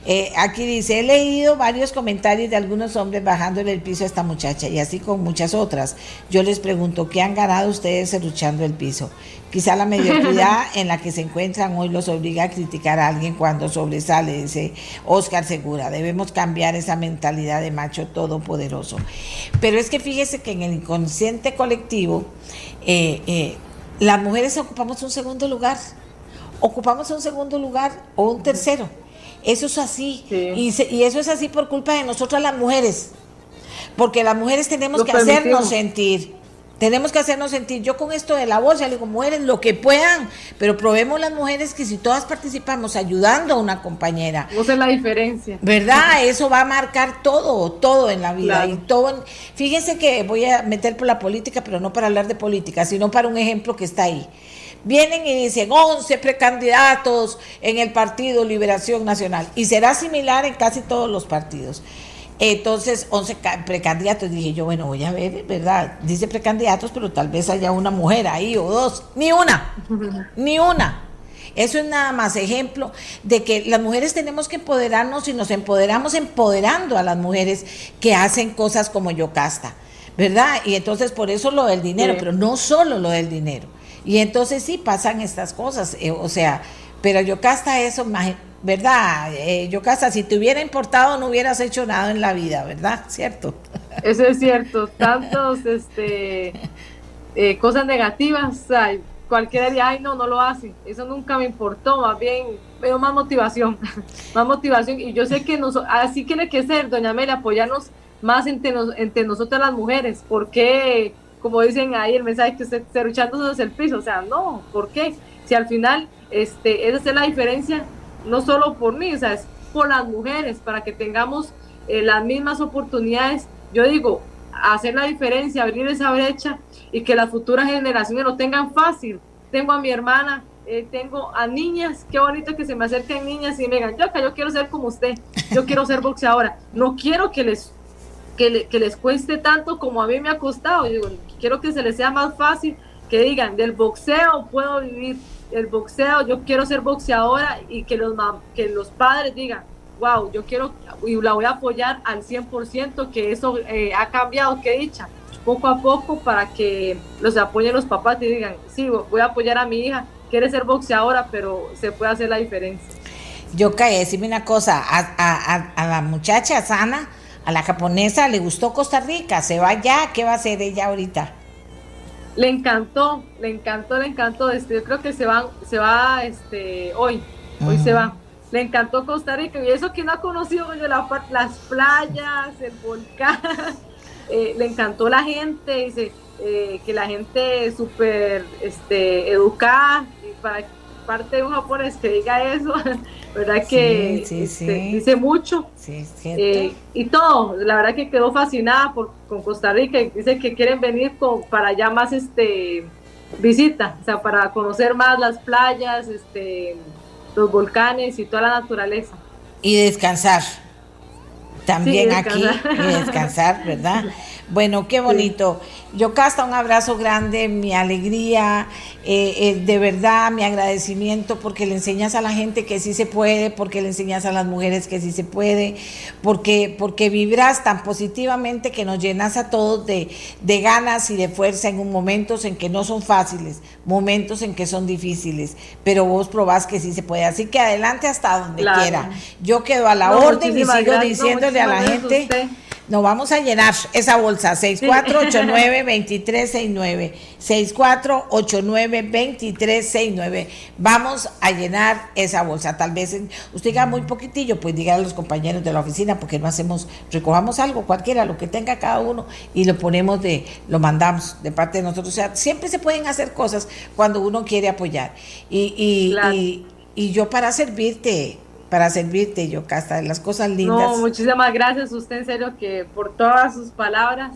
Eh, aquí dice, he leído varios comentarios de algunos hombres bajándole el piso a esta muchacha y así con muchas otras. Yo les pregunto, ¿qué han ganado ustedes luchando el piso? Quizá la mediocridad [laughs] en la que se encuentran hoy los obliga a criticar a alguien cuando sobresale, dice Oscar Segura. Debemos cambiar esa mentalidad de macho todopoderoso. Pero es que fíjese que en el inconsciente colectivo, eh, eh, las mujeres ocupamos un segundo lugar, ocupamos un segundo lugar o un tercero. Eso es así. Y, y, eso es así por culpa de nosotras las mujeres. Porque las mujeres tenemos que hacernos sentir. Tenemos que hacernos sentir. Yo con esto de la bolsa le digo, mujeres, lo que puedan, pero probemos las mujeres que si todas participamos ayudando a una compañera. No sé la diferencia. ¿Verdad? Eso va a marcar todo, todo en la vida. Y todo. Fíjense que voy a meter por la política, pero no para hablar de política, sino para un ejemplo que está ahí. Vienen y dicen 11 precandidatos en el Partido Liberación Nacional. Y será similar en casi todos los partidos. Entonces, 11 precandidatos. Dije yo, bueno, voy a ver, ¿verdad? Dice precandidatos, pero tal vez haya una mujer ahí o dos. Ni una, [laughs] ni una. Eso es nada más ejemplo de que las mujeres tenemos que empoderarnos y nos empoderamos empoderando a las mujeres que hacen cosas como Yocasta, ¿verdad? Y entonces por eso lo del dinero, pero no solo lo del dinero. Y entonces sí pasan estas cosas, eh, o sea, pero Yocasta eso, ¿verdad? Eh, Yocasta, si te hubiera importado no hubieras hecho nada en la vida, ¿verdad? ¿Cierto? Eso es cierto, tantos, [laughs] este, eh, cosas negativas, cualquiera diría, ay, no, no lo hace, eso nunca me importó, más bien veo más motivación, [laughs] más motivación, y yo sé que nos, así tiene que ser, doña Mela, apoyarnos más entre, entre nosotras las mujeres, porque, como dicen ahí el mensaje que usted está luchando desde el piso, o sea, no, ¿por qué? Si al final, este, esa es la diferencia no solo por mí, o sea, es por las mujeres, para que tengamos eh, las mismas oportunidades. Yo digo, hacer la diferencia, abrir esa brecha y que las futuras generaciones lo tengan fácil. Tengo a mi hermana, eh, tengo a niñas, qué bonito que se me acerquen niñas y me digan, yo, yo quiero ser como usted, yo quiero ser boxeadora. No quiero que les, que, que les cueste tanto como a mí me ha costado. Yo digo, quiero que se les sea más fácil, que digan, del boxeo puedo vivir, el boxeo, yo quiero ser boxeadora y que los, que los padres digan, wow, yo quiero y la voy a apoyar al 100%, que eso eh, ha cambiado, que dicha, poco a poco para que los apoyen los papás y digan, sí, voy a apoyar a mi hija, quiere ser boxeadora, pero se puede hacer la diferencia. Yo caí, decime una cosa, a, a la muchacha sana, a la japonesa, le gustó Costa Rica, se va ya, ¿qué va a hacer ella ahorita? Le encantó, le encantó, le encantó. Este, yo creo que se va, se va este, hoy, hoy se va. Le encantó Costa Rica y eso que no ha conocido las playas, el volcán. [laughs] Eh, le encantó la gente, dice eh, que la gente es súper este, educada para parte de un japonés que diga eso, [laughs] ¿verdad? que este, dice mucho. Eh, y todo, la verdad que quedó fascinada por, con Costa Rica y dice que quieren venir con, para allá más este, visita, o sea, para conocer más las playas, este, los volcanes y toda la naturaleza. Y descansar. También aquí, y descansar, ¿verdad? [laughs] Bueno, qué bonito. Yo, Casta, un abrazo grande, mi alegría, eh, eh, de verdad, mi agradecimiento porque le enseñas a la gente que sí se puede, porque le enseñas a las mujeres que sí se puede, porque, porque vibras tan positivamente que nos llenas a todos de, de ganas y de fuerza en un momentos en que no son fáciles, momentos en que son difíciles, pero vos probás que sí se puede. Así que adelante hasta donde quiera. Yo quedo a la orden y sigo diciéndole a la gente. Nos vamos a llenar esa bolsa, 6489-2369. 6489-2369. Vamos a llenar esa bolsa. Tal vez usted diga muy poquitillo, pues diga a los compañeros de la oficina, porque no hacemos, recojamos algo, cualquiera, lo que tenga cada uno, y lo ponemos de, lo mandamos de parte de nosotros. O sea, siempre se pueden hacer cosas cuando uno quiere apoyar. Y, y, y, y yo para servirte para servirte, Yocasta, de las cosas lindas. No, muchísimas gracias usted, en serio, que por todas sus palabras.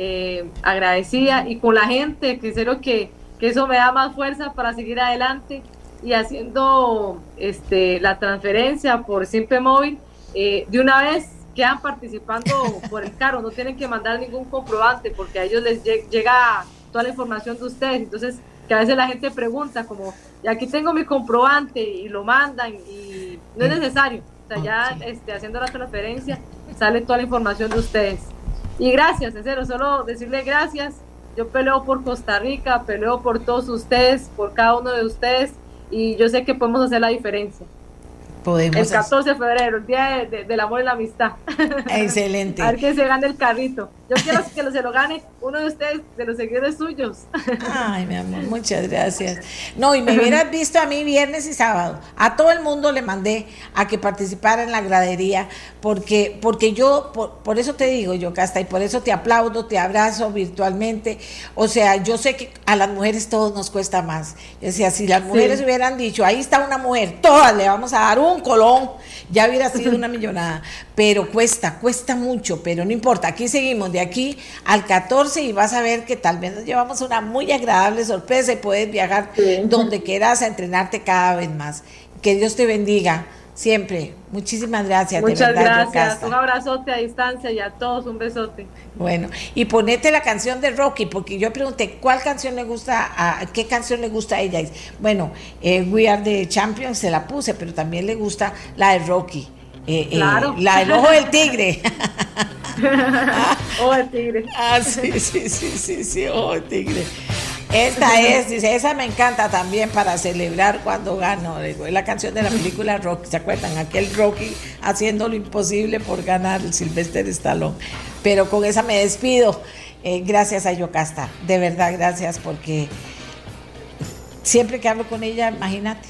eh, agradecida y con la gente, que creo que, que eso me da más fuerza para seguir adelante y haciendo este, la transferencia por Simple Móvil, eh, de una vez quedan participando [laughs] por el carro, no tienen que mandar ningún comprobante porque a ellos les llega toda la información de ustedes. Entonces, que a veces la gente pregunta como, y aquí tengo mi comprobante y lo mandan y no es necesario. O sea, ya este, haciendo la transferencia sale toda la información de ustedes. Y gracias, en serio, solo decirle gracias. Yo peleo por Costa Rica, peleo por todos ustedes, por cada uno de ustedes y yo sé que podemos hacer la diferencia. El 14 de febrero, el día del amor y la amistad. Excelente. [laughs] a ver quién se gane el carrito. Yo quiero que se lo gane uno de ustedes, de los seguidores suyos. Ay, mi amor, muchas gracias. No, y me hubieras visto a mí viernes y sábado. A todo el mundo le mandé a que participara en la gradería, porque, porque yo, por, eso te digo, yo, Casta, y por eso te aplaudo, te abrazo virtualmente. O sea, yo sé que a las mujeres todo nos cuesta más. Yo decía, si las mujeres hubieran dicho, ahí está una mujer, todas le vamos a dar un colón, ya hubiera sido una millonada. Pero cuesta, cuesta mucho, pero no importa. Aquí seguimos de aquí al 14 y vas a ver que tal vez nos llevamos una muy agradable sorpresa y puedes viajar donde quieras a entrenarte cada vez más. Que Dios te bendiga siempre. Muchísimas gracias. Muchas gracias. Un abrazote a distancia y a todos un besote. Bueno, y ponete la canción de Rocky, porque yo pregunté cuál canción le gusta, a, qué canción le gusta a ella. Bueno, eh, We Are the Champions se la puse, pero también le gusta la de Rocky. Eh, eh, la del ojo del tigre. [laughs] ojo del tigre. Ah, sí, sí, sí, sí, sí, ojo del tigre. Esta es, dice, esa me encanta también para celebrar cuando gano. Es la canción de la película Rocky, ¿se acuerdan? Aquel Rocky haciendo lo imposible por ganar el Sylvester Stallone. Pero con esa me despido. Eh, gracias a Yocasta, de verdad, gracias, porque siempre que hablo con ella, imagínate,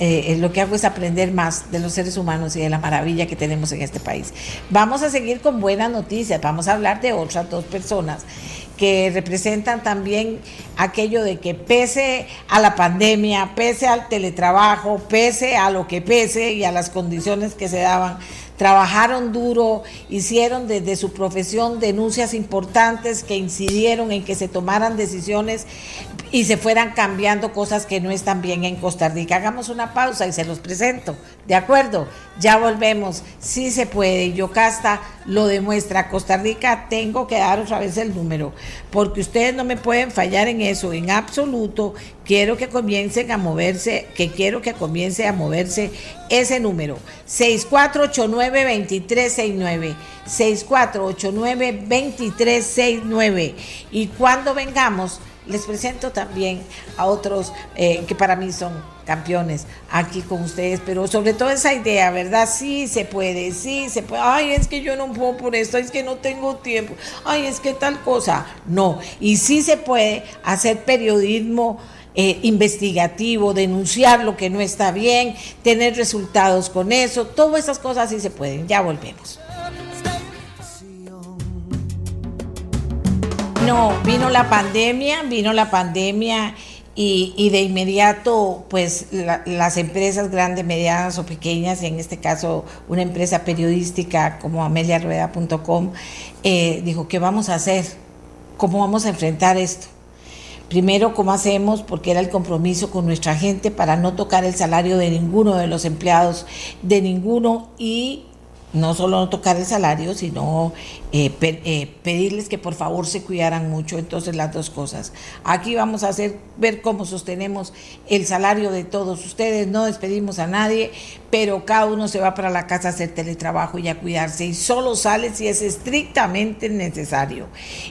eh, lo que hago es aprender más de los seres humanos y de la maravilla que tenemos en este país. Vamos a seguir con buenas noticias, vamos a hablar de otras dos personas que representan también aquello de que pese a la pandemia, pese al teletrabajo, pese a lo que pese y a las condiciones que se daban, trabajaron duro, hicieron desde su profesión denuncias importantes que incidieron en que se tomaran decisiones y se fueran cambiando cosas que no están bien en Costa Rica. Hagamos una pausa y se los presento. ¿De acuerdo? Ya volvemos. Sí se puede. Yocasta lo demuestra. Costa Rica tengo que dar otra vez el número, porque ustedes no me pueden fallar en eso, en absoluto. Quiero que comiencen a moverse, que quiero que comience a moverse ese número. 6489-2369. 6489-2369. Y cuando vengamos les presento también a otros eh, que para mí son campeones aquí con ustedes, pero sobre todo esa idea, ¿verdad? Sí se puede, sí se puede. Ay, es que yo no puedo por esto, es que no tengo tiempo, ay, es que tal cosa. No, y sí se puede hacer periodismo. Eh, investigativo, denunciar lo que no está bien, tener resultados con eso, todas esas cosas sí se pueden. Ya volvemos. No, vino la pandemia, vino la pandemia y, de inmediato, pues las empresas grandes, medianas o pequeñas, y en este caso una empresa periodística como ameliarueda.com, eh, dijo, ¿qué vamos a hacer? ¿Cómo vamos a enfrentar esto? Primero, ¿cómo hacemos? Porque era el compromiso con nuestra gente para no tocar el salario de ninguno de los empleados, de ninguno, y no solo no tocar el salario, sino eh, eh, pedirles que por favor se cuidaran mucho. Entonces las dos cosas. Aquí vamos a hacer ver cómo sostenemos el salario de todos ustedes. No despedimos a nadie, pero cada uno se va para la casa a hacer teletrabajo y a cuidarse y solo sale si es estrictamente necesario.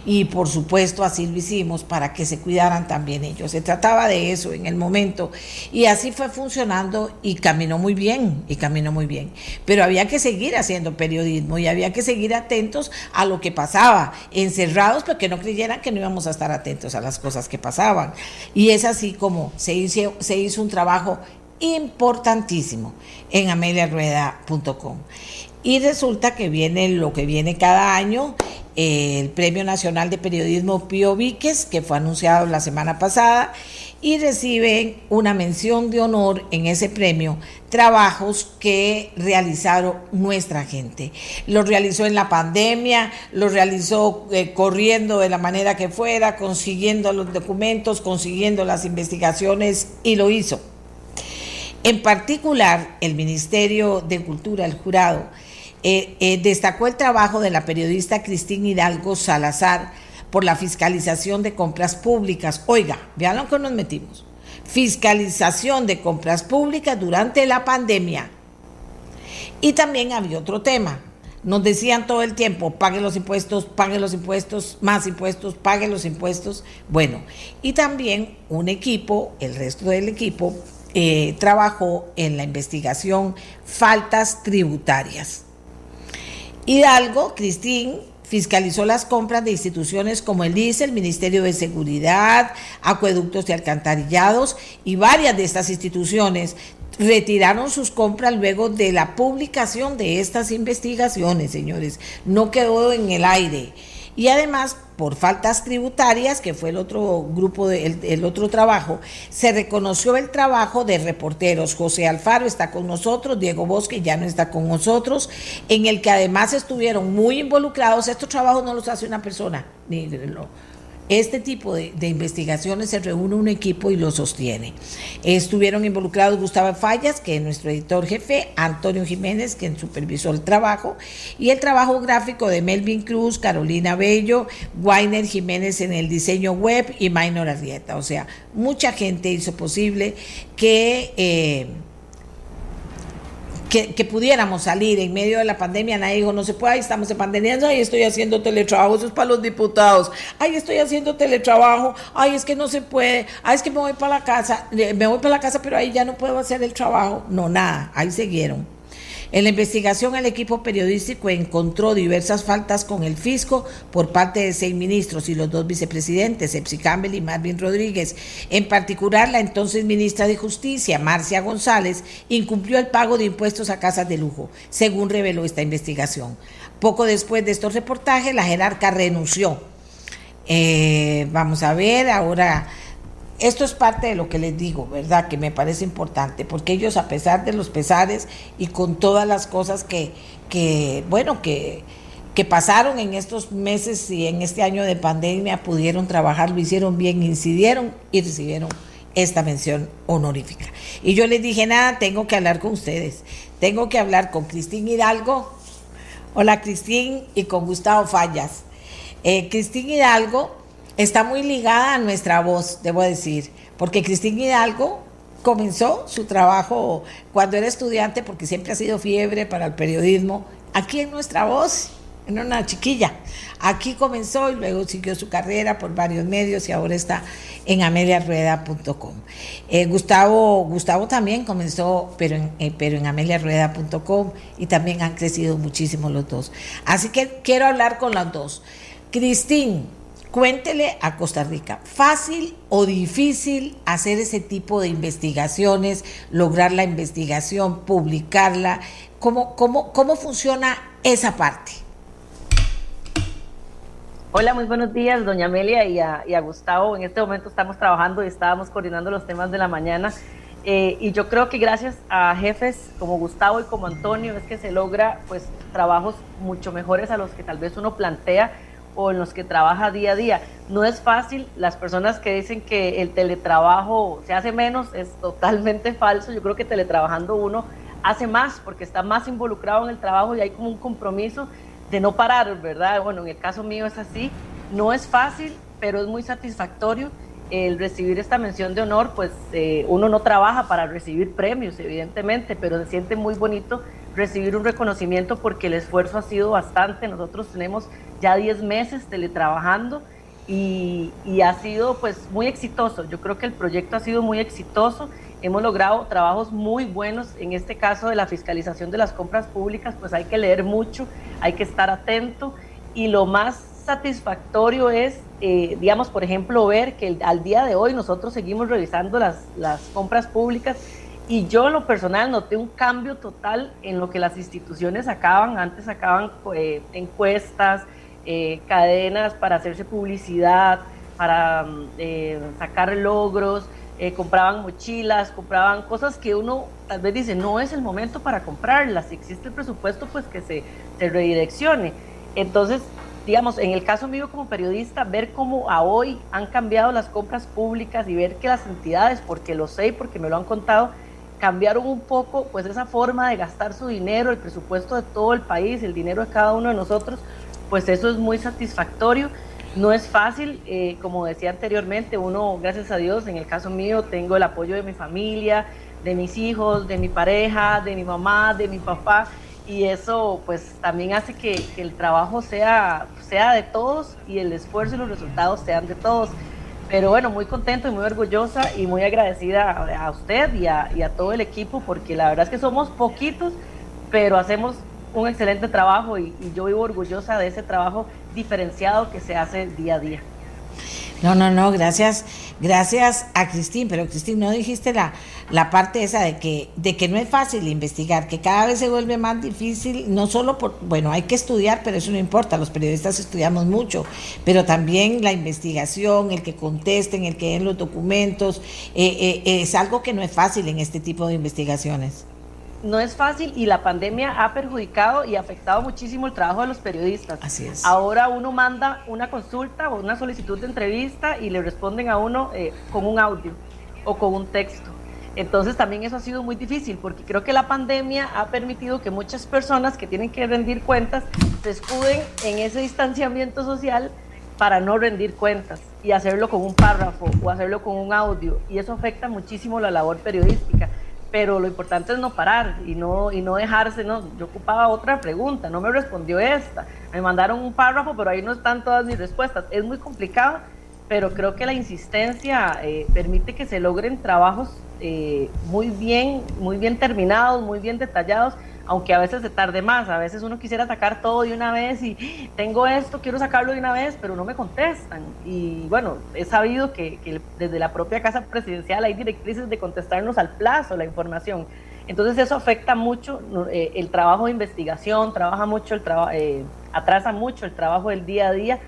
Y por supuesto así lo hicimos para que se cuidaran también ellos. Se trataba de eso en el momento y así fue funcionando y caminó muy bien y caminó muy bien. Pero había que seguir haciendo periodismo y había que seguir atentos a lo que pasaba, encerrados porque no creyeran que no íbamos a estar atentos a las cosas que pasaban. Y es así como se hizo, se hizo un trabajo importantísimo en ameliarueda.com. Y resulta que viene lo que viene cada año, el Premio Nacional de Periodismo Pío Víquez, que fue anunciado la semana pasada, y reciben una mención de honor en ese premio, trabajos que realizaron nuestra gente. Lo realizó en la pandemia, lo realizó eh, corriendo de la manera que fuera, consiguiendo los documentos, consiguiendo las investigaciones y lo hizo. En particular, el Ministerio de Cultura, el jurado, eh, eh, destacó el trabajo de la periodista Cristina Hidalgo Salazar por la fiscalización de compras públicas. Oiga, vean lo que nos metimos. Fiscalización de compras públicas durante la pandemia. Y también había otro tema. Nos decían todo el tiempo, pague los impuestos, pague los impuestos, más impuestos, pague los impuestos. Bueno, y también un equipo, el resto del equipo, eh, trabajó en la investigación faltas tributarias. Hidalgo, Cristín, fiscalizó las compras de instituciones como el ICE, el Ministerio de Seguridad, Acueductos y Alcantarillados y varias de estas instituciones retiraron sus compras luego de la publicación de estas investigaciones, señores. No quedó en el aire y además por faltas tributarias, que fue el otro grupo, de, el, otro trabajo, se reconoció el trabajo de reporteros. José Alfaro está con nosotros, Diego Bosque ya no está con nosotros, en el que además estuvieron muy involucrados. Estos trabajos no los hace una persona, ni no este tipo de, investigaciones se reúne un equipo y lo sostiene. Estuvieron involucrados Gustavo Fallas, que es nuestro editor jefe, Antonio Jiménez, quien supervisó el trabajo, y el trabajo gráfico de Melvin Cruz, Carolina Bello, Wainer Jiménez en el diseño web y Maynor Arrieta. O sea, mucha gente hizo posible que... Eh, que, pudiéramos salir en medio de la pandemia, nadie dijo, no se puede, ahí estamos en pandemia, ahí estoy haciendo teletrabajo, eso es para los diputados, ahí estoy haciendo teletrabajo, ay, es que no se puede, ay, es que me voy para la casa, me voy para la casa, pero ahí ya no puedo hacer el trabajo. No, nada, ahí siguieron. En la investigación, el equipo periodístico encontró diversas faltas con el fisco por parte de seis ministros y los dos vicepresidentes, Epsi Campbell y Marvin Rodríguez. En particular, la entonces ministra de Justicia, Marcia González, incumplió el pago de impuestos a casas de lujo, según reveló esta investigación. Poco después de estos reportajes, la jerarca renunció. Eh, vamos a ver, ahora esto es parte de lo que les digo, ¿verdad? Que me parece importante, porque ellos a pesar de los pesares y con todas las cosas que, que bueno, que, que pasaron en estos meses y en este año de pandemia, pudieron trabajar, lo hicieron bien, incidieron y recibieron esta mención honorífica. Y yo les dije, nada, tengo que hablar con ustedes, tengo que hablar con Cristín Hidalgo, hola Cristín, y con Gustavo Fallas. Eh, Cristín Hidalgo está muy ligada a nuestra voz, debo decir, porque Cristina Hidalgo comenzó su trabajo cuando era estudiante, porque siempre ha sido fiebre para el periodismo, aquí en nuestra voz, en una chiquilla. Aquí comenzó y luego siguió su carrera por varios medios y ahora está en ameliarrueda.com. Eh, Gustavo, Gustavo también comenzó, pero en, eh, pero en ameliarrueda.com y también han crecido muchísimo los dos. Así que quiero hablar con los dos. Cristín, Cuéntele a Costa Rica, ¿fácil o difícil hacer ese tipo de investigaciones, lograr la investigación, publicarla? ¿Cómo, cómo, cómo funciona esa parte? Hola, muy buenos días, doña Amelia y a, Gustavo. En este momento estamos trabajando y estábamos coordinando los temas de la mañana. Eh, y yo creo que gracias a jefes como Gustavo y como Antonio es que se logra pues trabajos mucho mejores a los que tal vez uno plantea o en los que trabaja día a día. No es fácil, las personas que dicen que el teletrabajo se hace menos es totalmente [laughs] falso. Yo creo que teletrabajando uno hace más porque está más involucrado en el trabajo y hay como un compromiso de no parar, ¿verdad? Bueno, en el caso mío es así. No es fácil, pero es muy satisfactorio el recibir esta mención de honor, pues eh, uno no trabaja para recibir premios, evidentemente, pero se siente muy bonito recibir un reconocimiento porque el esfuerzo ha sido bastante. Nosotros tenemos ya 10 meses teletrabajando y, y ha sido pues muy exitoso. Yo creo que el proyecto ha sido muy exitoso. Hemos logrado trabajos muy buenos. En este caso de la fiscalización de las compras públicas, pues hay que leer mucho, hay que estar atento y lo más satisfactorio es, eh, digamos, por ejemplo, ver que al día de hoy nosotros seguimos revisando las, las compras públicas y yo lo personal noté un cambio total en lo que las instituciones sacaban. Antes sacaban eh, encuestas, eh, cadenas para hacerse publicidad, para mm, sacar logros, compraban mochilas, compraban cosas que uno tal vez dice, no es el momento para comprarlas, si existe el presupuesto, pues que se, se redireccione. Entonces, digamos, en el caso mío como periodista, ver cómo a hoy han cambiado las compras públicas y ver que las entidades, porque lo sé y porque me lo han contado, cambiaron un poco pues esa forma de gastar su dinero, el presupuesto de todo el país, el dinero de cada uno de nosotros, pues eso es muy satisfactorio. No es fácil, eh, como decía anteriormente, uno, gracias a Dios, en el caso mío, tengo el apoyo de mi familia, de mis hijos, de mi pareja, de mi mamá, de mi papá, y eso pues también hace que, el trabajo sea, sea de todos y el esfuerzo y los resultados sean de todos. Pero bueno, muy contento y muy orgullosa y muy agradecida a, usted y a, y a todo el equipo, porque la verdad es que somos poquitos, pero hacemos un excelente trabajo y, yo vivo orgullosa de ese trabajo diferenciado que se hace día a día. No, no, no, gracias, gracias a Cristín, pero Cristín, no dijiste la, la parte esa de que, de que no es fácil investigar, que cada vez se vuelve más difícil, no solo por, bueno, hay que estudiar, pero eso no importa, los periodistas estudiamos mucho, pero también la investigación, el que contesten, el que den los documentos, eh, eh, es algo que no es fácil en este tipo de investigaciones no es fácil y la pandemia ha perjudicado y afectado muchísimo el trabajo de los periodistas. Así es. Ahora uno manda una consulta o una solicitud de entrevista y le responden a uno eh, con un audio o con un texto. Entonces también eso ha sido muy difícil porque creo que la pandemia ha permitido que muchas personas que tienen que rendir cuentas se escuden en ese distanciamiento social para no rendir cuentas y hacerlo con un párrafo o hacerlo con un audio y eso afecta muchísimo la labor periodística pero lo importante es no parar y no, y no dejarse, no, yo ocupaba otra pregunta, no me respondió esta, me mandaron un párrafo, pero ahí no están todas mis respuestas, es muy complicado, pero creo que la insistencia eh, permite que se logren trabajos eh, muy bien, muy bien terminados, muy bien detallados, aunque a veces se tarde más, a veces uno quisiera sacar todo de una vez y tengo esto, quiero sacarlo de una vez, pero no me contestan. Y bueno, he sabido que, desde la propia Casa Presidencial hay directrices de contestarnos al plazo la información. Entonces eso afecta mucho eh, el trabajo de investigación, trabaja mucho el trabajo, eh, atrasa mucho el trabajo del día a día,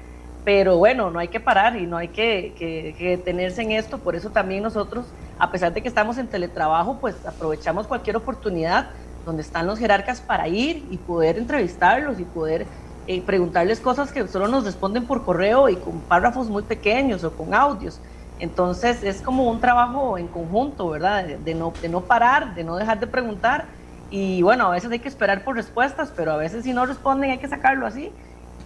pero bueno, no hay que parar y no hay que, que, que, detenerse en esto. Por eso también nosotros, a pesar de que estamos en teletrabajo, pues aprovechamos cualquier oportunidad donde están los jerarcas para ir y poder entrevistarlos y poder eh, preguntarles cosas que solo nos responden por correo y con párrafos muy pequeños o con audios. Entonces es como un trabajo en conjunto, ¿verdad? De, no, de no parar, de no dejar de preguntar. Y bueno, a veces hay que esperar por respuestas, pero a veces si no responden hay que sacarlo así.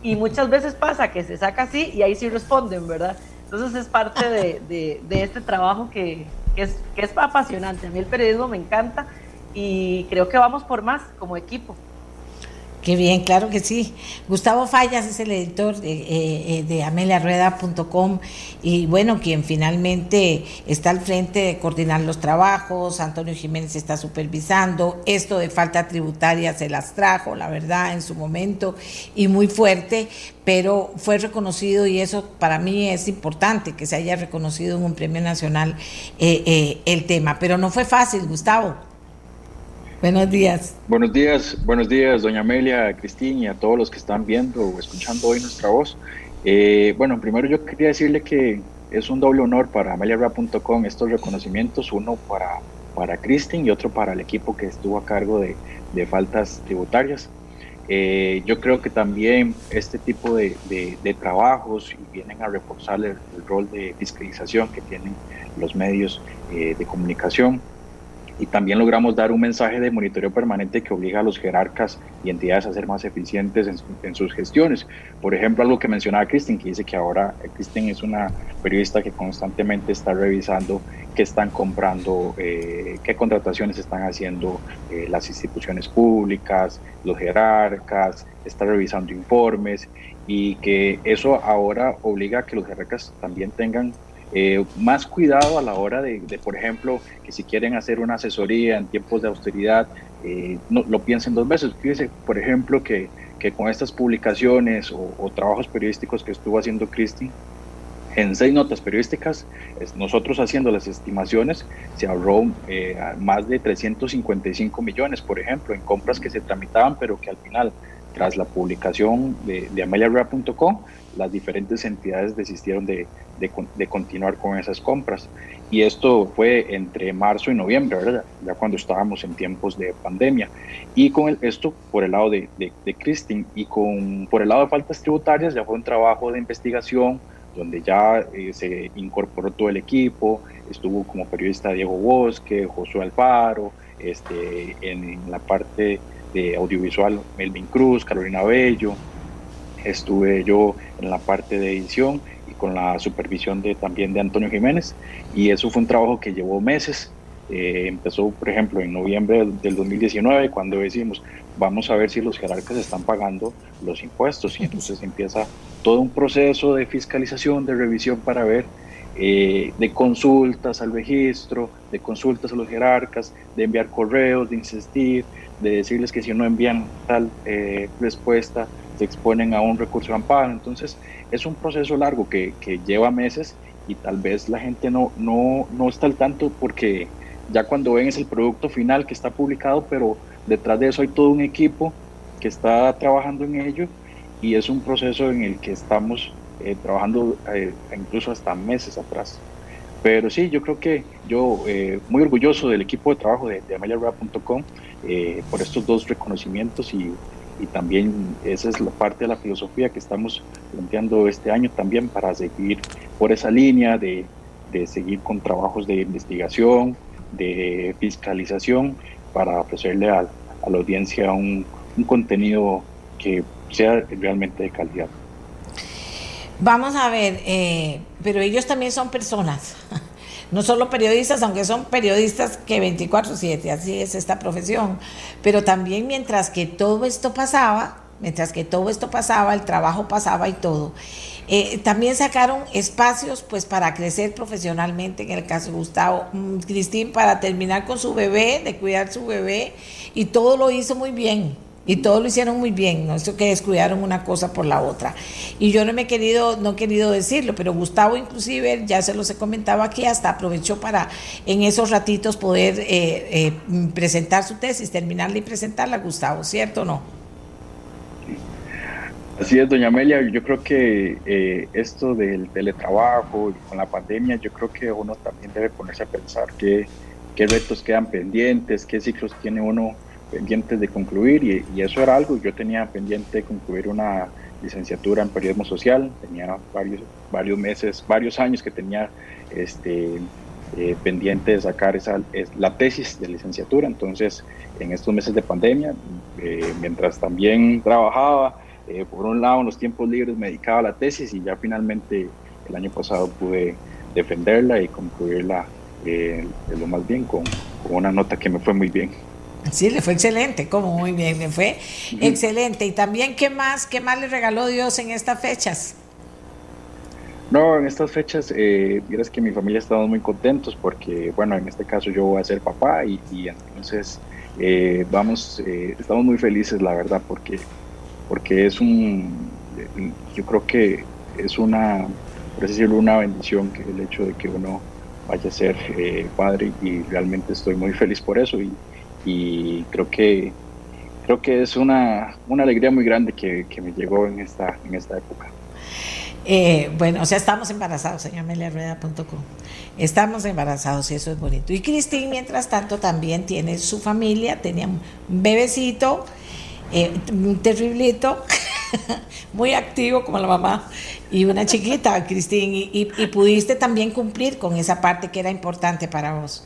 Y muchas veces pasa que se saca así y ahí sí responden, ¿verdad? Entonces es parte de, de, este trabajo que, es, que es apasionante. A mí el periodismo me encanta y creo que vamos por más como equipo. Qué bien, claro que sí. Gustavo Fallas es el editor de, eh, eh, de ameliarueda.com y bueno, quien finalmente está al frente de coordinar los trabajos, Antonio Jiménez está supervisando, esto de falta tributaria se las trajo, la verdad, en su momento y muy fuerte, pero fue reconocido y eso para mí es importante que se haya reconocido en un premio nacional eh, el tema, pero no fue fácil, Gustavo. Buenos días. Buenos días, buenos días, doña Amelia, Cristín y a todos los que están viendo o escuchando hoy nuestra voz. Eh, bueno, primero yo quería decirle que es un doble honor para ameliarap.com estos reconocimientos, uno para, para Cristín y otro para el equipo que estuvo a cargo de, de faltas tributarias. Eh, yo creo que también este tipo de, de, trabajos vienen a reforzar el, rol de fiscalización que tienen los medios eh, de comunicación y también logramos dar un mensaje de monitoreo permanente que obliga a los jerarcas y entidades a ser más eficientes en, sus gestiones. Por ejemplo, algo que mencionaba Kristen, que dice que ahora eh, Kristen es una periodista que constantemente está revisando qué están comprando, eh, qué contrataciones están haciendo eh, las instituciones públicas, los jerarcas, está revisando informes y que eso ahora obliga a que los jerarcas también tengan eh, más cuidado a la hora de, por ejemplo, que si quieren hacer una asesoría en tiempos de austeridad, eh, no, lo piensen dos veces. Fíjense, por ejemplo, que, que con estas publicaciones o, trabajos periodísticos que estuvo haciendo Cristi, en seis notas periodísticas, nosotros haciendo las estimaciones, se ahorró eh, más de 355 millones, por ejemplo, en compras que se tramitaban, pero que al final tras la publicación de, de ameliarueda.com, las diferentes entidades desistieron de, de, continuar con esas compras. Y esto fue entre marzo y noviembre, ¿verdad? ya cuando estábamos en tiempos de pandemia. Y con el, esto por el lado de, de, de Christine y con, por el lado de faltas tributarias ya fue un trabajo de investigación donde ya eh, se incorporó todo el equipo, estuvo como periodista Diego Bosque, Josué Alfaro, este, en, la parte de audiovisual Melvin Cruz, Carolina Bello, estuve yo en la parte de edición y con la supervisión de, también de Antonio Jiménez y eso fue un trabajo que llevó meses. Eh, empezó, por ejemplo, en noviembre del 2019 cuando decimos vamos a ver si los jerarcas están pagando los impuestos y entonces empieza todo un proceso de fiscalización, de revisión para ver eh, de consultas al registro, de consultas a los jerarcas, de enviar correos, de insistir, de decirles que si no envían tal eh, respuesta, se exponen a un recurso de amparo. Entonces, es un proceso largo que, que, lleva meses y tal vez la gente no, no, no está al tanto porque ya cuando ven es el producto final que está publicado, pero detrás de eso hay todo un equipo que está trabajando en ello y es un proceso en el que estamos eh, trabajando eh, incluso hasta meses atrás. Pero sí, yo creo que yo eh, muy orgulloso del equipo de trabajo de, de ameliarap.com por estos dos reconocimientos y, y, también esa es la parte de la filosofía que estamos planteando este año también para seguir por esa línea de, de seguir con trabajos de investigación, de fiscalización para ofrecerle a, la audiencia un, un contenido que sea realmente de calidad. Vamos a ver, eh, pero ellos también son personas, no solo periodistas, aunque son periodistas que 24/7, así es esta profesión, pero también mientras que todo esto pasaba, mientras que todo esto pasaba, el trabajo pasaba y todo. Eh, también sacaron espacios pues para crecer profesionalmente, en el caso de Gustavo, mm, Cristín para terminar con su bebé, de cuidar su bebé, y todo lo hizo muy bien. Y todo lo hicieron muy bien, no esto que descuidaron una cosa por la otra. Y yo no me he querido, no he querido decirlo, pero Gustavo inclusive, ya se los he comentado aquí, hasta aprovechó para en esos ratitos poder eh, eh, presentar su tesis, terminarla y presentarla, Gustavo, ¿cierto o no? Así es, doña Amelia, yo creo que eh, esto del teletrabajo y con la pandemia, yo creo que uno también debe ponerse a pensar qué, qué retos quedan pendientes, qué ciclos tiene uno pendientes de concluir y, eso era algo. Yo tenía pendiente de concluir una licenciatura en periodismo social, tenía varios, varios meses, varios años que tenía este, eh, pendiente de sacar esa, la tesis de licenciatura. Entonces, en estos meses de pandemia, eh, mientras también trabajaba, eh, por un lado en los tiempos libres me dedicaba a la tesis y ya finalmente el año pasado pude defenderla y concluirla lo más bien con una nota que me fue muy bien. Sí, le fue excelente, como muy bien, le fue excelente. Y también, ¿qué más, qué más le regaló Dios en estas fechas? No, en estas fechas, eh, que mi familia estamos muy contentos porque, bueno, en este caso yo voy a ser papá y, entonces eh, vamos, eh, estamos muy felices, la verdad, porque, porque es un, yo creo que es una, por decirlo, una bendición que el hecho de que uno vaya a ser eh, padre y realmente estoy muy feliz por eso y, y creo que creo que es una, una alegría muy grande que, que, me llegó en esta, en esta época. Eh, bueno, o sea, estamos embarazados, señor meliarrueda.com. Estamos embarazados y eso es bonito. Y Cristín, mientras tanto, también tiene su familia, tenía un bebecito, eh, un terriblito, [laughs] muy activo como la mamá, y una chiquita, Cristín, y pudiste también cumplir con esa parte que era importante para vos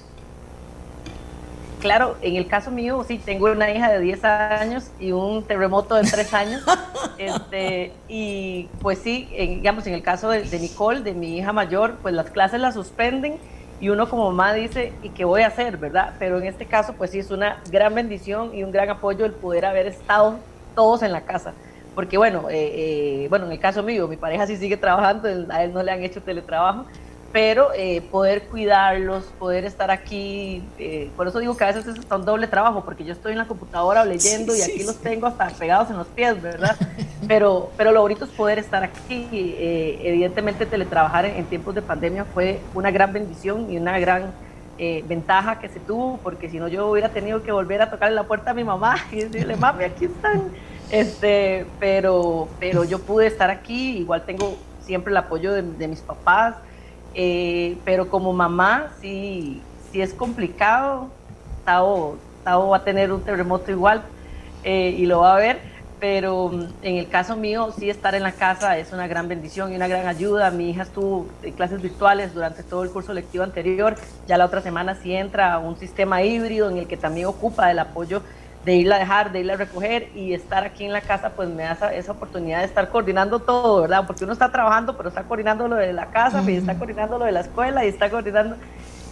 claro, en el caso mío, sí, tengo una hija de 10 años y un terremoto de 3 años. [laughs] este, y pues sí, digamos, en el caso de, Nicole, de mi hija mayor, pues las clases las suspenden y uno como mamá dice, ¿y qué voy a hacer, verdad? Pero en este caso, pues sí, es una gran bendición y un gran apoyo el poder haber estado todos en la casa. Porque bueno, eh, eh, bueno, en el caso mío, mi pareja sí sigue trabajando, a él no le han hecho teletrabajo, pero eh, poder cuidarlos, poder estar aquí, eh, por eso digo que a veces es un doble trabajo, porque yo estoy en la computadora leyendo y aquí los tengo hasta pegados en los pies, ¿verdad? [laughs] Pero, pero lo bonito es poder estar aquí. Eh, evidentemente teletrabajar en, tiempos de pandemia fue una gran bendición y una gran ventaja que se tuvo, porque si no yo hubiera tenido que volver a tocarle la puerta a mi mamá [laughs] y decirle, mami, aquí están Este, pero, pero yo pude estar aquí, igual tengo siempre el apoyo de, mis papás, eh, pero como mamá sí, sí es complicado. Tao, Tao va a tener un terremoto igual eh, y lo va a ver, pero mm, en el caso mío sí estar en la casa es una gran bendición y una gran ayuda. Mi hija estuvo en clases virtuales durante todo el curso lectivo anterior, ya la otra semana sí entra a un sistema híbrido en el que también ocupa el apoyo de irla a dejar, de irla a recoger y estar aquí en la casa, pues me da esa, oportunidad de estar coordinando todo, ¿verdad? Porque uno está trabajando, pero está coordinando lo de la casa, y está coordinando lo de la escuela, y está coordinando,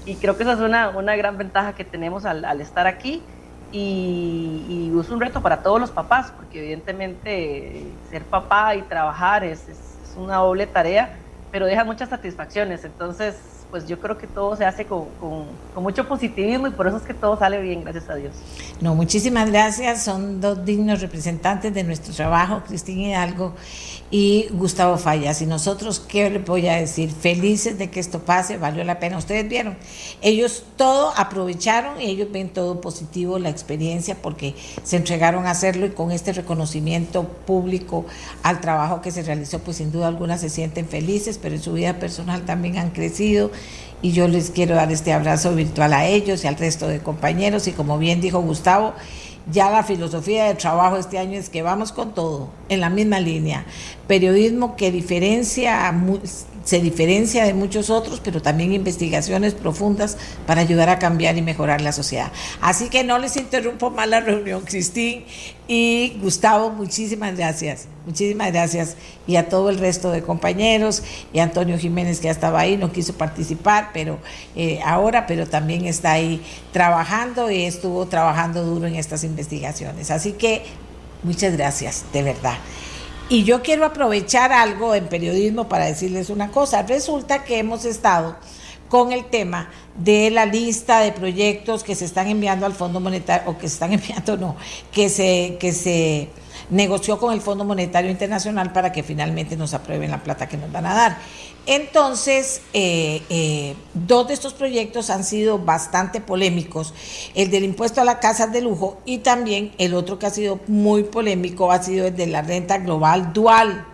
y creo que esa es una, una gran ventaja que tenemos al, al estar aquí, y, y, es un reto para todos los papás, porque evidentemente ser papá y trabajar es, es, es una doble tarea, pero deja muchas satisfacciones, entonces pues yo creo que todo se hace con, mucho positivismo y por eso es que todo sale bien, gracias a Dios. No, muchísimas gracias. Son dos dignos representantes de nuestro trabajo, Cristina Hidalgo y Gustavo Fallas. Y nosotros, ¿qué le voy a decir? Felices de que esto pase, valió la pena. Ustedes vieron, ellos todo aprovecharon y ellos ven todo positivo, la experiencia, porque se entregaron a hacerlo y con este reconocimiento público al trabajo que se realizó, pues sin duda alguna se sienten felices, pero en su vida personal también han crecido y yo les quiero dar este abrazo virtual a ellos y al resto de compañeros y como bien dijo Gustavo, ya la filosofía de trabajo este año es que vamos con todo, en la misma línea. Periodismo que diferencia, se diferencia de muchos otros, pero también investigaciones profundas para ayudar a cambiar y mejorar la sociedad. Así que no les interrumpo más la reunión, Cristín y Gustavo, muchísimas gracias, muchísimas gracias. Y a todo el resto de compañeros, y Antonio Jiménez que ya estaba ahí, no quiso participar, pero eh, ahora, pero también está ahí trabajando y estuvo trabajando duro en estas investigaciones. Así que muchas gracias, de verdad. Y yo quiero aprovechar algo en periodismo para decirles una cosa. Resulta que hemos estado con el tema de la lista de proyectos que se están enviando al Fondo Monetario, o que se están [laughs] enviando, no, que se, que se negoció con el Fondo Monetario Internacional para que finalmente nos aprueben la plata que nos van a dar. Entonces, eh, eh, dos de estos proyectos han sido bastante polémicos, el del impuesto a las casas de lujo y también el otro que ha sido muy polémico ha sido el de la renta global dual.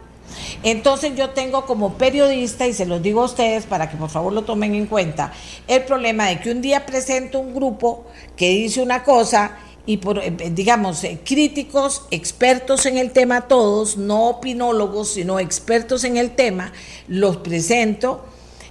Entonces yo tengo como periodista, y se los digo a ustedes para que por favor lo tomen en cuenta, el problema de que un día presento un grupo que dice una cosa y por, eh, eh, digamos, eh, críticos, expertos en el tema todos, no opinólogos, sino expertos en el tema, los presento,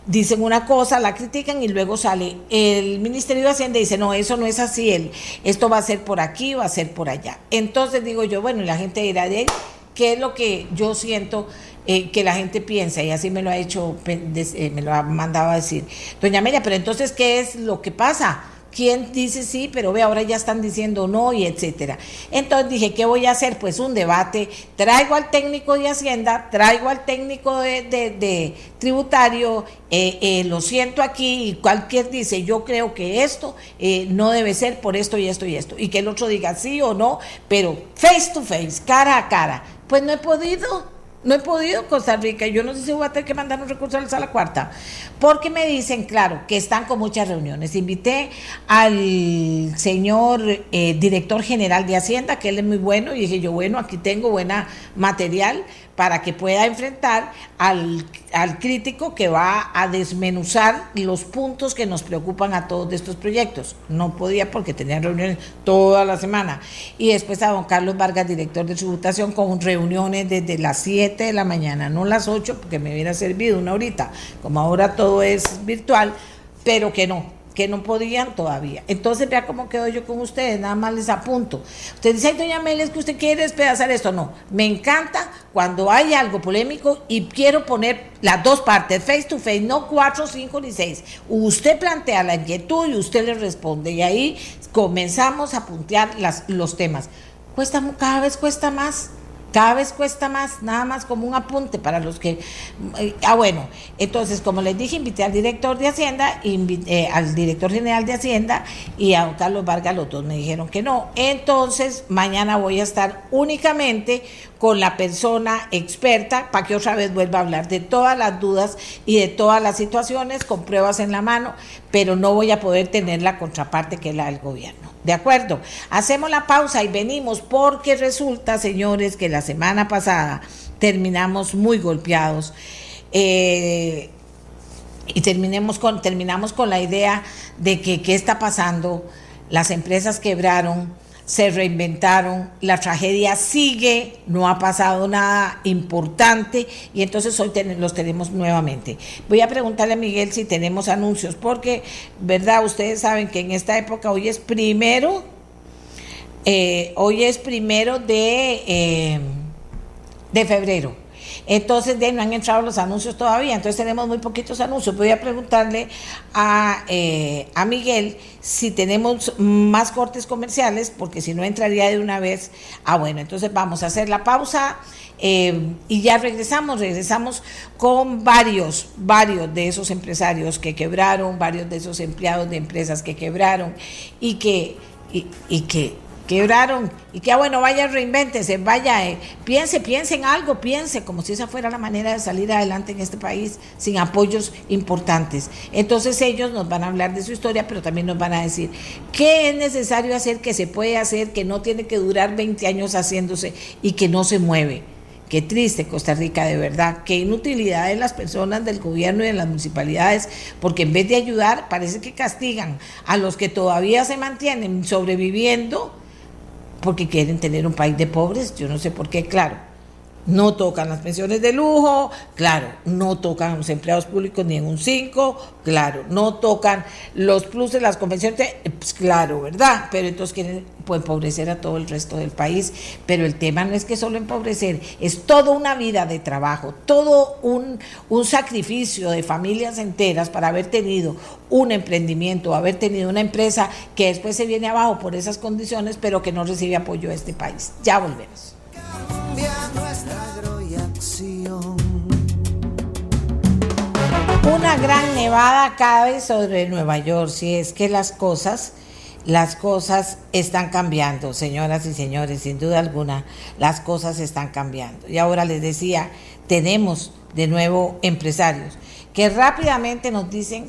dicen una cosa, la critican y luego sale el Ministerio de Hacienda y dice, no, eso no es así, el, esto va a ser por aquí, va a ser por allá. Entonces digo yo, bueno, y la gente dirá, de ¿qué es lo que yo siento? que la gente piensa, y así me lo ha hecho, me lo ha mandado a decir. Doña Amelia, pero entonces, ¿qué es lo que pasa? Quién dice sí, pero ve, ahora ya están diciendo no y etcétera. Entonces dije, ¿qué voy a hacer? Pues un debate, traigo al técnico de Hacienda, traigo al técnico de, tributario, eh, eh, lo siento aquí y cualquier dice, yo creo que esto eh, no debe ser por esto y esto y esto, y que el otro diga sí o no, pero face to face, cara a cara. Pues no he podido. No he podido Costa Rica. Yo no sé si voy a tener que mandar un recurso a la sala cuarta. Porque me dicen, claro, que están con muchas reuniones. Invité al señor eh, director general de Hacienda, que él es muy bueno, y dije yo, bueno, aquí tengo buena material para que pueda enfrentar al, crítico que va a desmenuzar los puntos que nos preocupan a todos de estos proyectos. No podía porque tenían reuniones toda la semana. Y después a don Carlos Vargas, director de tributación, con reuniones desde las 7 de la mañana, no las 8, porque me hubiera servido una horita. Como ahora todo es virtual, pero que no, que no podían todavía. Entonces, vea cómo quedo yo con ustedes, nada más les apunto. Usted dice, ay, doña Mel, que usted quiere despedazar esto. No, me encanta cuando hay algo polémico y quiero poner las dos partes, face to face, no cuatro, cinco ni seis. Usted plantea la inquietud y usted le responde. Y ahí comenzamos a puntear las, los temas. Cuesta, cada vez cuesta más cada vez cuesta más, nada más como un apunte para los que... Eh, ah, bueno, entonces, como les dije, invité al director de Hacienda, invité, eh, al director general de Hacienda y a Carlos Vargas, los dos me dijeron que no. Entonces, mañana voy a estar únicamente con la persona experta para que otra vez vuelva a hablar de todas las dudas y de todas las situaciones con pruebas en la mano, pero no voy a poder tener la contraparte que es la del gobierno. ¿De acuerdo? Hacemos la pausa y venimos porque resulta, señores, que la semana pasada terminamos muy golpeados. Eh, y terminemos con, terminamos con la idea de que qué está pasando, las empresas quebraron, se reinventaron, la tragedia sigue, no ha pasado nada importante y entonces hoy los tenemos nuevamente. Voy a preguntarle a Miguel si tenemos anuncios, porque, ¿verdad? Ustedes saben que en esta época hoy es primero, eh, hoy es primero de, eh, de febrero. Entonces, de, no han entrado los anuncios todavía, entonces tenemos muy poquitos anuncios. Voy a preguntarle a, eh, a Miguel si tenemos más cortes comerciales, porque si no entraría de una vez. Ah, bueno, entonces vamos a hacer la pausa eh, y ya regresamos, regresamos con varios, varios de esos empresarios que quebraron, varios de esos empleados de empresas que quebraron y que, y que quebraron y que ah, bueno, vaya, reinvéntese, vaya, eh, piense, piense en algo, piense, como si esa fuera la manera de salir adelante en este país sin apoyos importantes. Entonces ellos nos van a hablar de su historia, pero también nos van a decir qué es necesario hacer, que se puede hacer, que no tiene que durar 20 años haciéndose y que no se mueve. Qué triste Costa Rica, de verdad. Qué inutilidad de las personas del gobierno y de las municipalidades, porque en vez de ayudar, parece que castigan a los que todavía se mantienen sobreviviendo porque quieren tener un país de pobres, yo no sé por qué, claro. No tocan las pensiones de lujo, claro, no tocan los empleados públicos ni en un 5, claro, no tocan los pluses, las convenciones, pues claro, ¿verdad? Pero entonces quieren pues, empobrecer a todo el resto del país. Pero el tema no es que solo empobrecer, es toda una vida de trabajo, todo un, un sacrificio de familias enteras para haber tenido un emprendimiento, haber tenido una empresa que después se viene abajo por esas condiciones, pero que no recibe apoyo de este país. Ya volvemos. Una gran nevada cabe sobre Nueva York, si es que las cosas, las cosas están cambiando, señoras y señores, sin duda alguna, las cosas están cambiando. Y ahora les decía, tenemos de nuevo empresarios que rápidamente nos dicen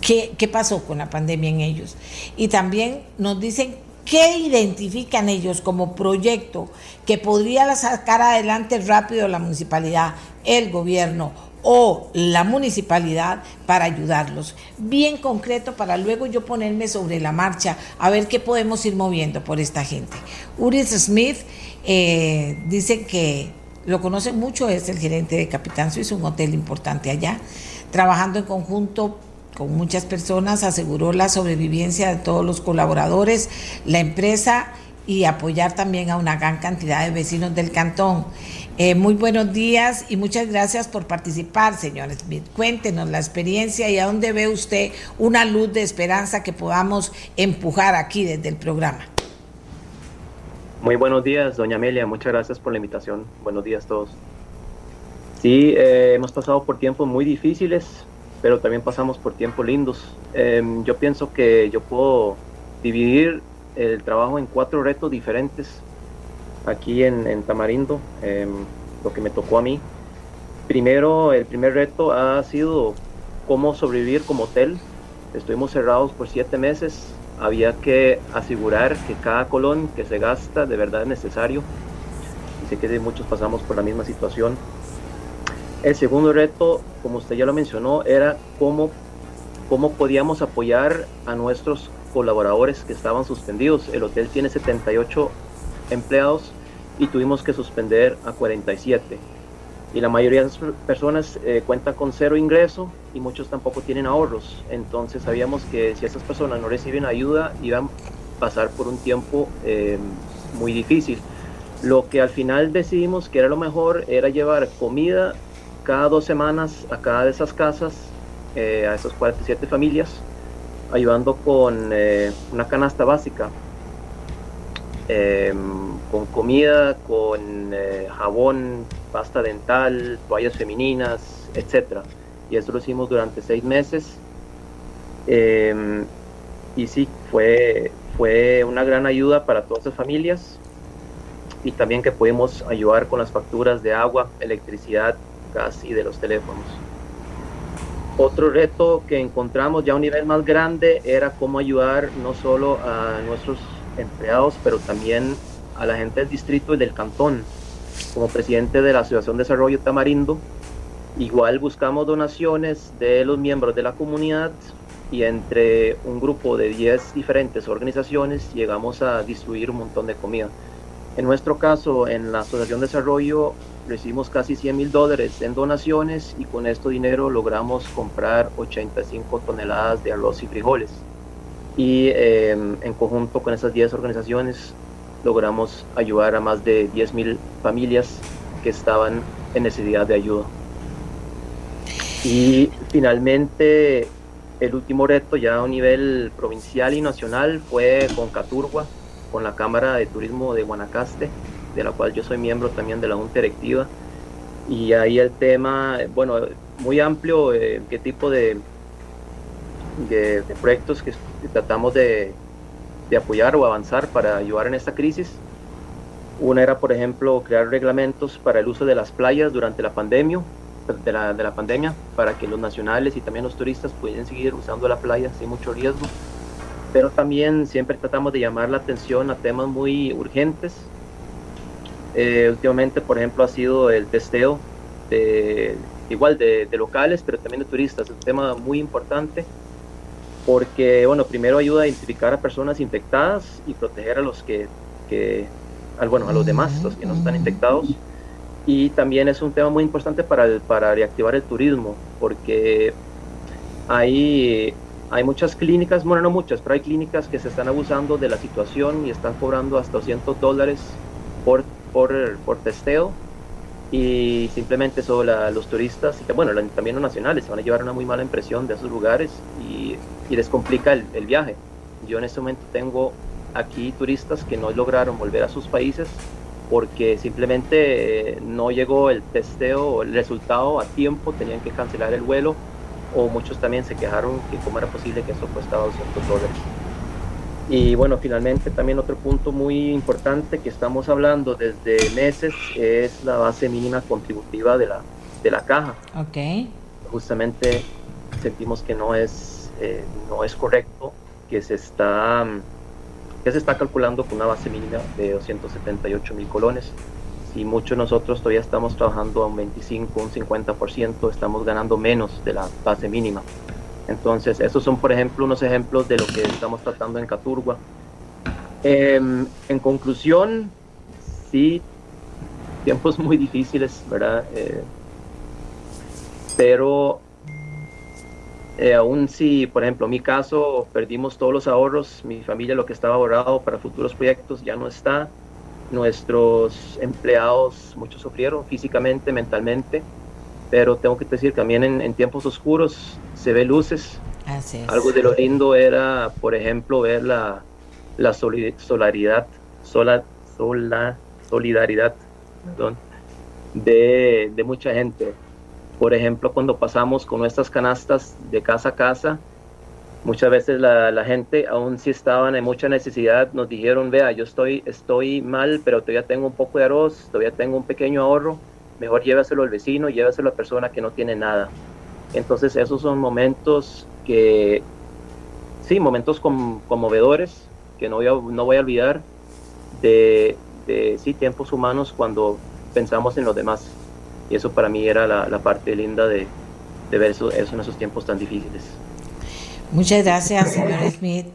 qué, qué pasó con la pandemia en ellos. Y también nos dicen ¿Qué identifican ellos como proyecto que podría sacar adelante rápido la municipalidad, el gobierno o la municipalidad para ayudarlos? Bien concreto para luego yo ponerme sobre la marcha a ver qué podemos ir moviendo por esta gente. Uris Smith eh, dice que lo conoce mucho, es el gerente de Capitán Suizo, un hotel importante allá, trabajando en conjunto con muchas personas, aseguró la sobrevivencia de todos los colaboradores, la empresa y apoyar también a una gran cantidad de vecinos del cantón. Eh, muy buenos días y muchas gracias por participar, señor Smith. Cuéntenos la experiencia y a dónde ve usted una luz de esperanza que podamos empujar aquí desde el programa. Muy buenos días, doña Amelia. Muchas gracias por la invitación. Buenos días a todos. Sí, eh, hemos pasado por tiempos muy difíciles, pero también pasamos por tiempos lindos. Em, yo pienso que yo puedo dividir el trabajo en cuatro retos diferentes aquí en, Tamarindo, em, lo que me tocó a mí. Primero, el primer reto ha sido cómo sobrevivir como hotel. Estuvimos cerrados por siete meses. Había que asegurar que cada colón que se gasta de verdad es necesario. Y sé que muchos pasamos por la misma situación. El segundo reto, como usted ya lo mencionó, era cómo, cómo podíamos apoyar a nuestros colaboradores que estaban suspendidos. El hotel tiene 78 empleados y tuvimos que suspender a 47. Y la mayoría de las personas eh, cuentan con cero ingreso y muchos tampoco tienen ahorros. Entonces sabíamos que si esas personas no reciben ayuda iban a pasar por un tiempo eh, muy difícil. Lo que al final decidimos que era lo mejor era llevar comida cada dos semanas a cada de esas casas, eh, a esas 47 familias, ayudando con eh, una canasta básica, em, con comida, con eh, jabón, pasta dental, toallas femeninas, etc. Y esto lo hicimos durante seis meses. Em, y sí, fue, fue una gran ayuda para todas las familias y también que pudimos ayudar con las facturas de agua, electricidad y de los teléfonos. Otro reto que encontramos ya a un nivel más grande era cómo ayudar no solo a nuestros empleados, pero también a la gente del distrito y del cantón. Como presidente de la Asociación de Desarrollo Tamarindo, igual buscamos donaciones de los miembros de la comunidad y entre un grupo de 10 diferentes organizaciones llegamos a distribuir un montón de comida. En nuestro caso, en la Asociación de Desarrollo, recibimos casi 100 mil dólares en donaciones y con este dinero logramos comprar 85 toneladas de arroz y frijoles. Y em, en conjunto con esas 10 organizaciones logramos ayudar a más de 10 mil familias que estaban en necesidad de ayuda. Y finalmente el último reto ya a nivel provincial y nacional fue con Caturgua, con la Cámara de Turismo de Guanacaste, de la cual yo soy miembro también de la Junta Directiva. Y ahí el tema, bueno, muy amplio, eh, qué tipo de, de, proyectos que tratamos de, de apoyar o avanzar para ayudar en esta crisis. Una era, por ejemplo, crear reglamentos para el uso de las playas durante la pandemia, de la, de la pandemia para que los nacionales y también los turistas puedan seguir usando la playa sin mucho riesgo. Pero también siempre tratamos de llamar la atención a temas muy urgentes. Eh, últimamente, por ejemplo, ha sido el testeo de, igual de, locales, pero también de turistas. Es un tema muy importante porque, bueno, primero ayuda a identificar a personas infectadas y proteger a los que, bueno, a los demás, los que no están infectados y también es un tema muy importante para, para reactivar el turismo, porque hay, hay muchas clínicas, bueno, no muchas, pero hay clínicas que se están abusando de la situación y están cobrando hasta 200 dólares por, por, por testeo y simplemente eso los turistas y bueno también los nacionales se van a llevar una muy mala impresión de esos lugares y, les complica el, viaje yo en este momento tengo aquí turistas que no lograron volver a sus países porque simplemente eh, no llegó el testeo, el resultado a tiempo, tenían que cancelar el vuelo o muchos también se quejaron que cómo era posible que eso costaba 200 dólares. Y bueno, finalmente también otro punto muy importante que estamos hablando desde meses es la base mínima contributiva de la, de la caja. Okay. Justamente sentimos que no es, eh, no es correcto que se está que se está calculando con una base mínima de 278 mil colones. Si muchos de nosotros todavía estamos trabajando a un 25, un 50%, estamos ganando menos de la base mínima. Entonces, esos son, por ejemplo, unos ejemplos de lo que estamos tratando en Caturgua. Em, en conclusión, sí, tiempos muy difíciles, ¿verdad? Eh, pero eh, aún si, por ejemplo, en mi caso, perdimos todos los ahorros, mi familia lo que estaba ahorrado para futuros proyectos ya no está, nuestros empleados, muchos sufrieron físicamente, mentalmente, pero tengo que decir, también en, en tiempos oscuros se ve luces. Algo de lo lindo era, por ejemplo, ver la, la solidaridad, sola, sola, solidaridad perdón, de, de mucha gente. Por ejemplo, cuando pasamos con nuestras canastas de casa a casa, muchas veces la, gente, aún si estaban en mucha necesidad, nos dijeron, vea, yo estoy, estoy mal, pero todavía tengo un poco de arroz, todavía tengo un pequeño ahorro, mejor llévaselo al vecino, llévaselo a la persona que no tiene nada. Entonces esos son momentos que, sí, momentos conmovedores, que no voy a, no voy a olvidar, de, de sí, tiempos humanos cuando pensamos en los demás. Y eso para mí era la, parte linda de, ver eso, en esos tiempos tan difíciles. Muchas gracias, señor Smith.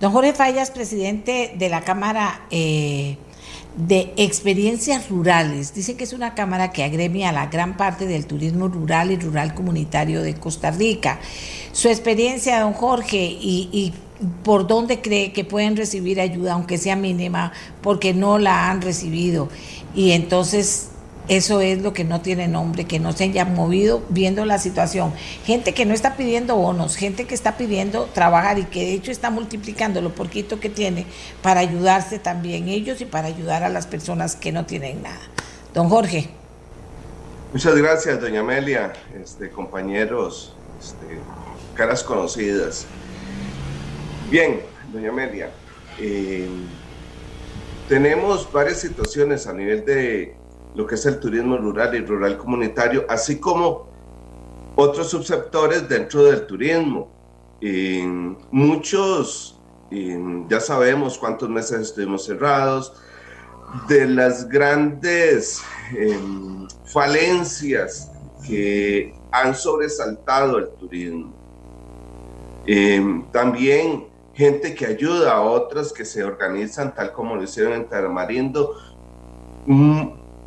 Don Jorge Fallas, presidente de la Cámara eh, de Experiencias Rurales. Dice que es una cámara que agremia a la gran parte del turismo rural y rural comunitario de Costa Rica. Su experiencia, don Jorge, y, y por dónde cree que pueden recibir ayuda, aunque sea mínima, porque no la han recibido. Y entonces eso es lo que no tiene nombre, que no se haya movido viendo la situación. Gente que no está pidiendo bonos, gente que está pidiendo trabajar y que de hecho está multiplicando lo poquito que tiene para ayudarse también ellos y para ayudar a las personas que no tienen nada. Don Jorge. Muchas gracias, doña Amelia, este, compañeros, este, caras conocidas. Bien, doña Amelia, eh, tenemos varias situaciones a nivel de lo que es el turismo rural y rural comunitario, así como otros subsectores dentro del turismo. muchos, ya sabemos cuántos meses estuvimos cerrados, de las grandes em, falencias que han sobresaltado el turismo. Em, también gente que ayuda a otras que se organizan, tal como lo hicieron en Tamarindo,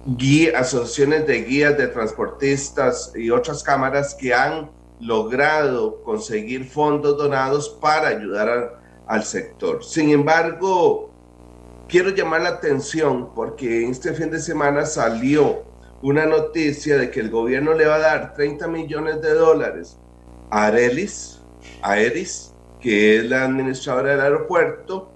mm, asociaciones de guías de transportistas y otras cámaras que han logrado conseguir fondos donados para ayudar al sector. Sin embargo, quiero llamar la atención porque este fin de semana salió una noticia de que el gobierno le va a dar 30 millones de dólares a Arelis, a Eris, que es la administradora del aeropuerto,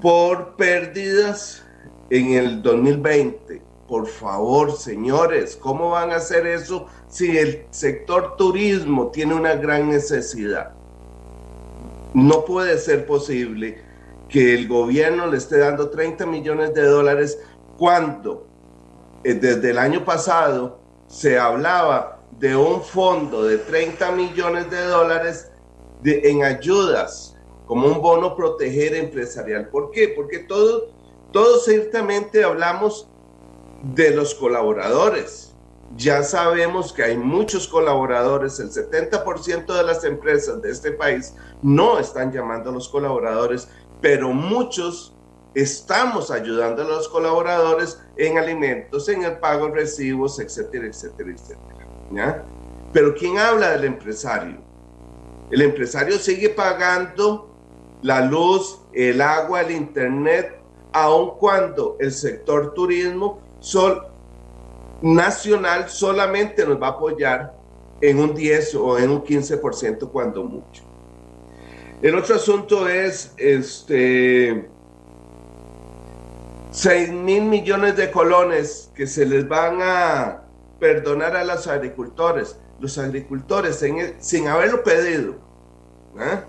por pérdidas en el 2020. Por favor, señores, ¿cómo van a hacer eso si el sector turismo tiene una gran necesidad? No puede ser posible que el gobierno le esté dando 30 millones de dólares cuando eh, desde el año pasado se hablaba de un fondo de 30 millones de dólares en ayudas como un bono proteger empresarial. ¿Por qué? Porque todos, todos ciertamente hablamos de los colaboradores. Ya sabemos que hay muchos colaboradores, el 70% de las empresas de este país no están llamando a los colaboradores, pero muchos estamos ayudando a los colaboradores en alimentos, en el pago de recibos, etcétera, etcétera, etcétera. ¿ya? Pero ¿quién habla del empresario? El empresario sigue pagando la luz, el agua, el internet, aun cuando el sector turismo sol, nacional solamente nos va a apoyar en un 10 o en un 15% cuando mucho. El otro asunto es este 6 mil millones de colones que se les van a perdonar a los agricultores. Los agricultores sin haberlo pedido. ¿ah?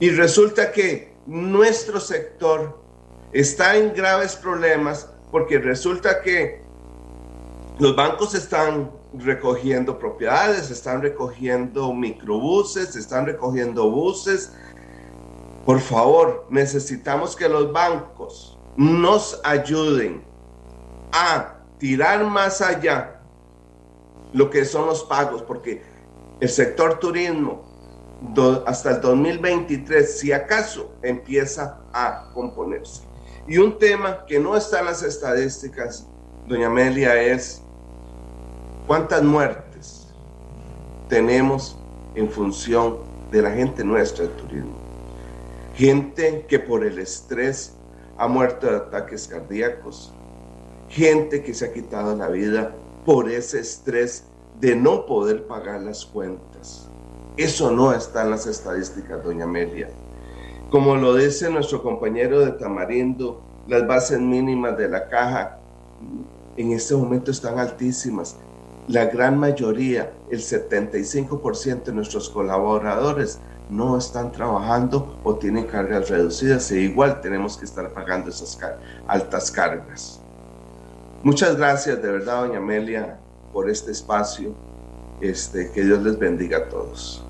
Y resulta que nuestro sector está en graves problemas porque resulta que los bancos están recogiendo propiedades, están recogiendo microbuses, están recogiendo buses. Por favor, necesitamos que los bancos nos ayuden a tirar más allá lo que son los pagos, porque el sector turismo hasta el 2023, si acaso, empieza a componerse. Y un tema que no está en las estadísticas, doña Amelia, es cuántas muertes tenemos en función de la gente nuestra del turismo. Gente que por el estrés ha muerto de ataques cardíacos, gente que se ha quitado la vida por ese estrés de no poder pagar las cuentas. Eso no está en las estadísticas, doña Amelia. Como lo dice nuestro compañero de Tamarindo, las bases mínimas de la caja en este momento están altísimas. La gran mayoría, el 75% de nuestros colaboradores no están trabajando o tienen cargas reducidas e igual tenemos que estar pagando esas altas cargas. Muchas gracias de verdad, doña Amelia, por este espacio. Este, que Dios les bendiga a todos.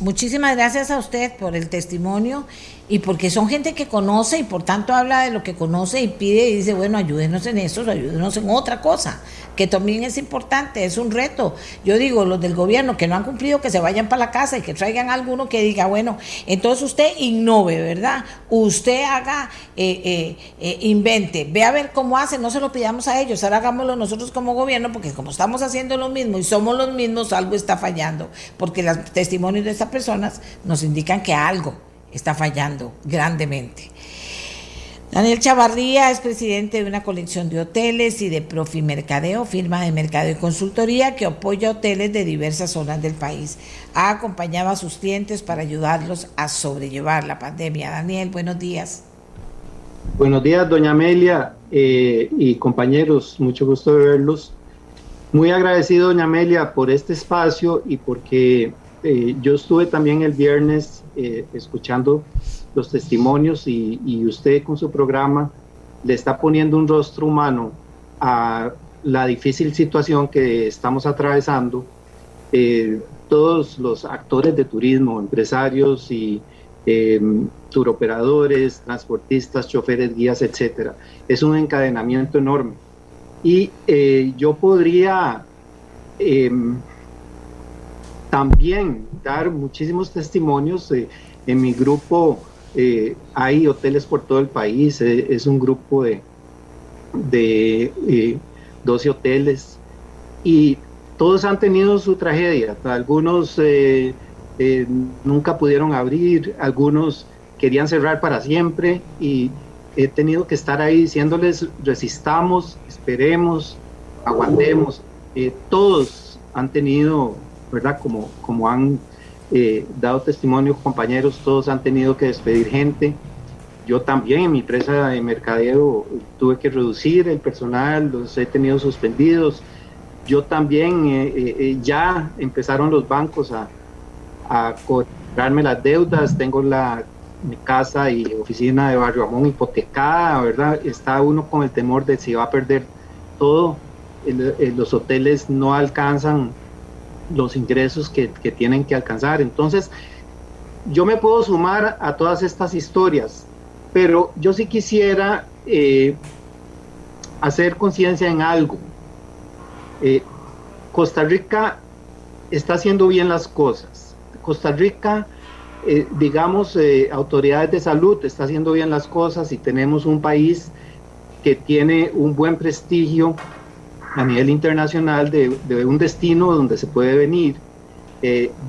Muchísimas gracias a usted por el testimonio y porque son gente que conoce y por tanto habla de lo que conoce y pide y dice, bueno, ayúdenos en eso, ayúdenos en otra cosa, que también es importante, es un reto. Yo digo, los del gobierno que no han cumplido, que se vayan para la casa y que traigan alguno que diga, bueno, entonces usted innove, ¿verdad? Usted haga, eh, eh, eh, invente, ve a ver cómo hace, no se lo pidamos a ellos, ahora hagámoslo nosotros como gobierno, porque como estamos haciendo lo mismo y somos los mismos, algo está fallando, porque los testimonios de estas personas nos indican que algo está fallando grandemente. Daniel Chavarría es presidente de una colección de hoteles y de Profi Mercadeo, firma de mercado y consultoría que apoya hoteles de diversas zonas del país. Ha acompañado a sus clientes para ayudarlos a sobrellevar la pandemia. Daniel, buenos días. Buenos días, doña Amelia eh, y compañeros, mucho gusto de verlos. Muy agradecido, doña Amelia, por este espacio y porque eh, yo estuve también el viernes eh, escuchando los testimonios y, usted con su programa le está poniendo un rostro humano a la difícil situación que estamos atravesando, eh, todos los actores de turismo, empresarios y eh, turoperadores, transportistas, choferes, guías, etcétera, es un encadenamiento enorme. Y yo podría em, también dar muchísimos testimonios. en mi grupo hay hoteles por todo el país, es un grupo de, de 12 hoteles y todos han tenido su tragedia. Algunos eh, eh, nunca pudieron abrir, algunos querían cerrar para siempre y he tenido que estar ahí diciéndoles resistamos, esperemos, aguantemos. Eh, todos han tenido, ¿verdad? Como, como han dado testimonio compañeros, todos han tenido que despedir gente yo también en mi empresa de mercadeo tuve que reducir el personal, los he tenido suspendidos. Yo también eh, eh, eh, ya empezaron los bancos a, a cobrarme las deudas. Tengo la casa y oficina de Barrio Amón hipotecada, ¿verdad? Está uno con el temor de si va a perder todo. los hoteles no alcanzan los ingresos que, que tienen que alcanzar. Entonces, yo me puedo sumar a todas estas historias pero yo sí quisiera eh, hacer conciencia en algo. Eh, Costa Rica está haciendo bien las cosas. Costa Rica, eh, digamos, autoridades de salud está haciendo bien las cosas y tenemos un país que tiene un buen prestigio a nivel internacional de, de un destino donde se puede venir,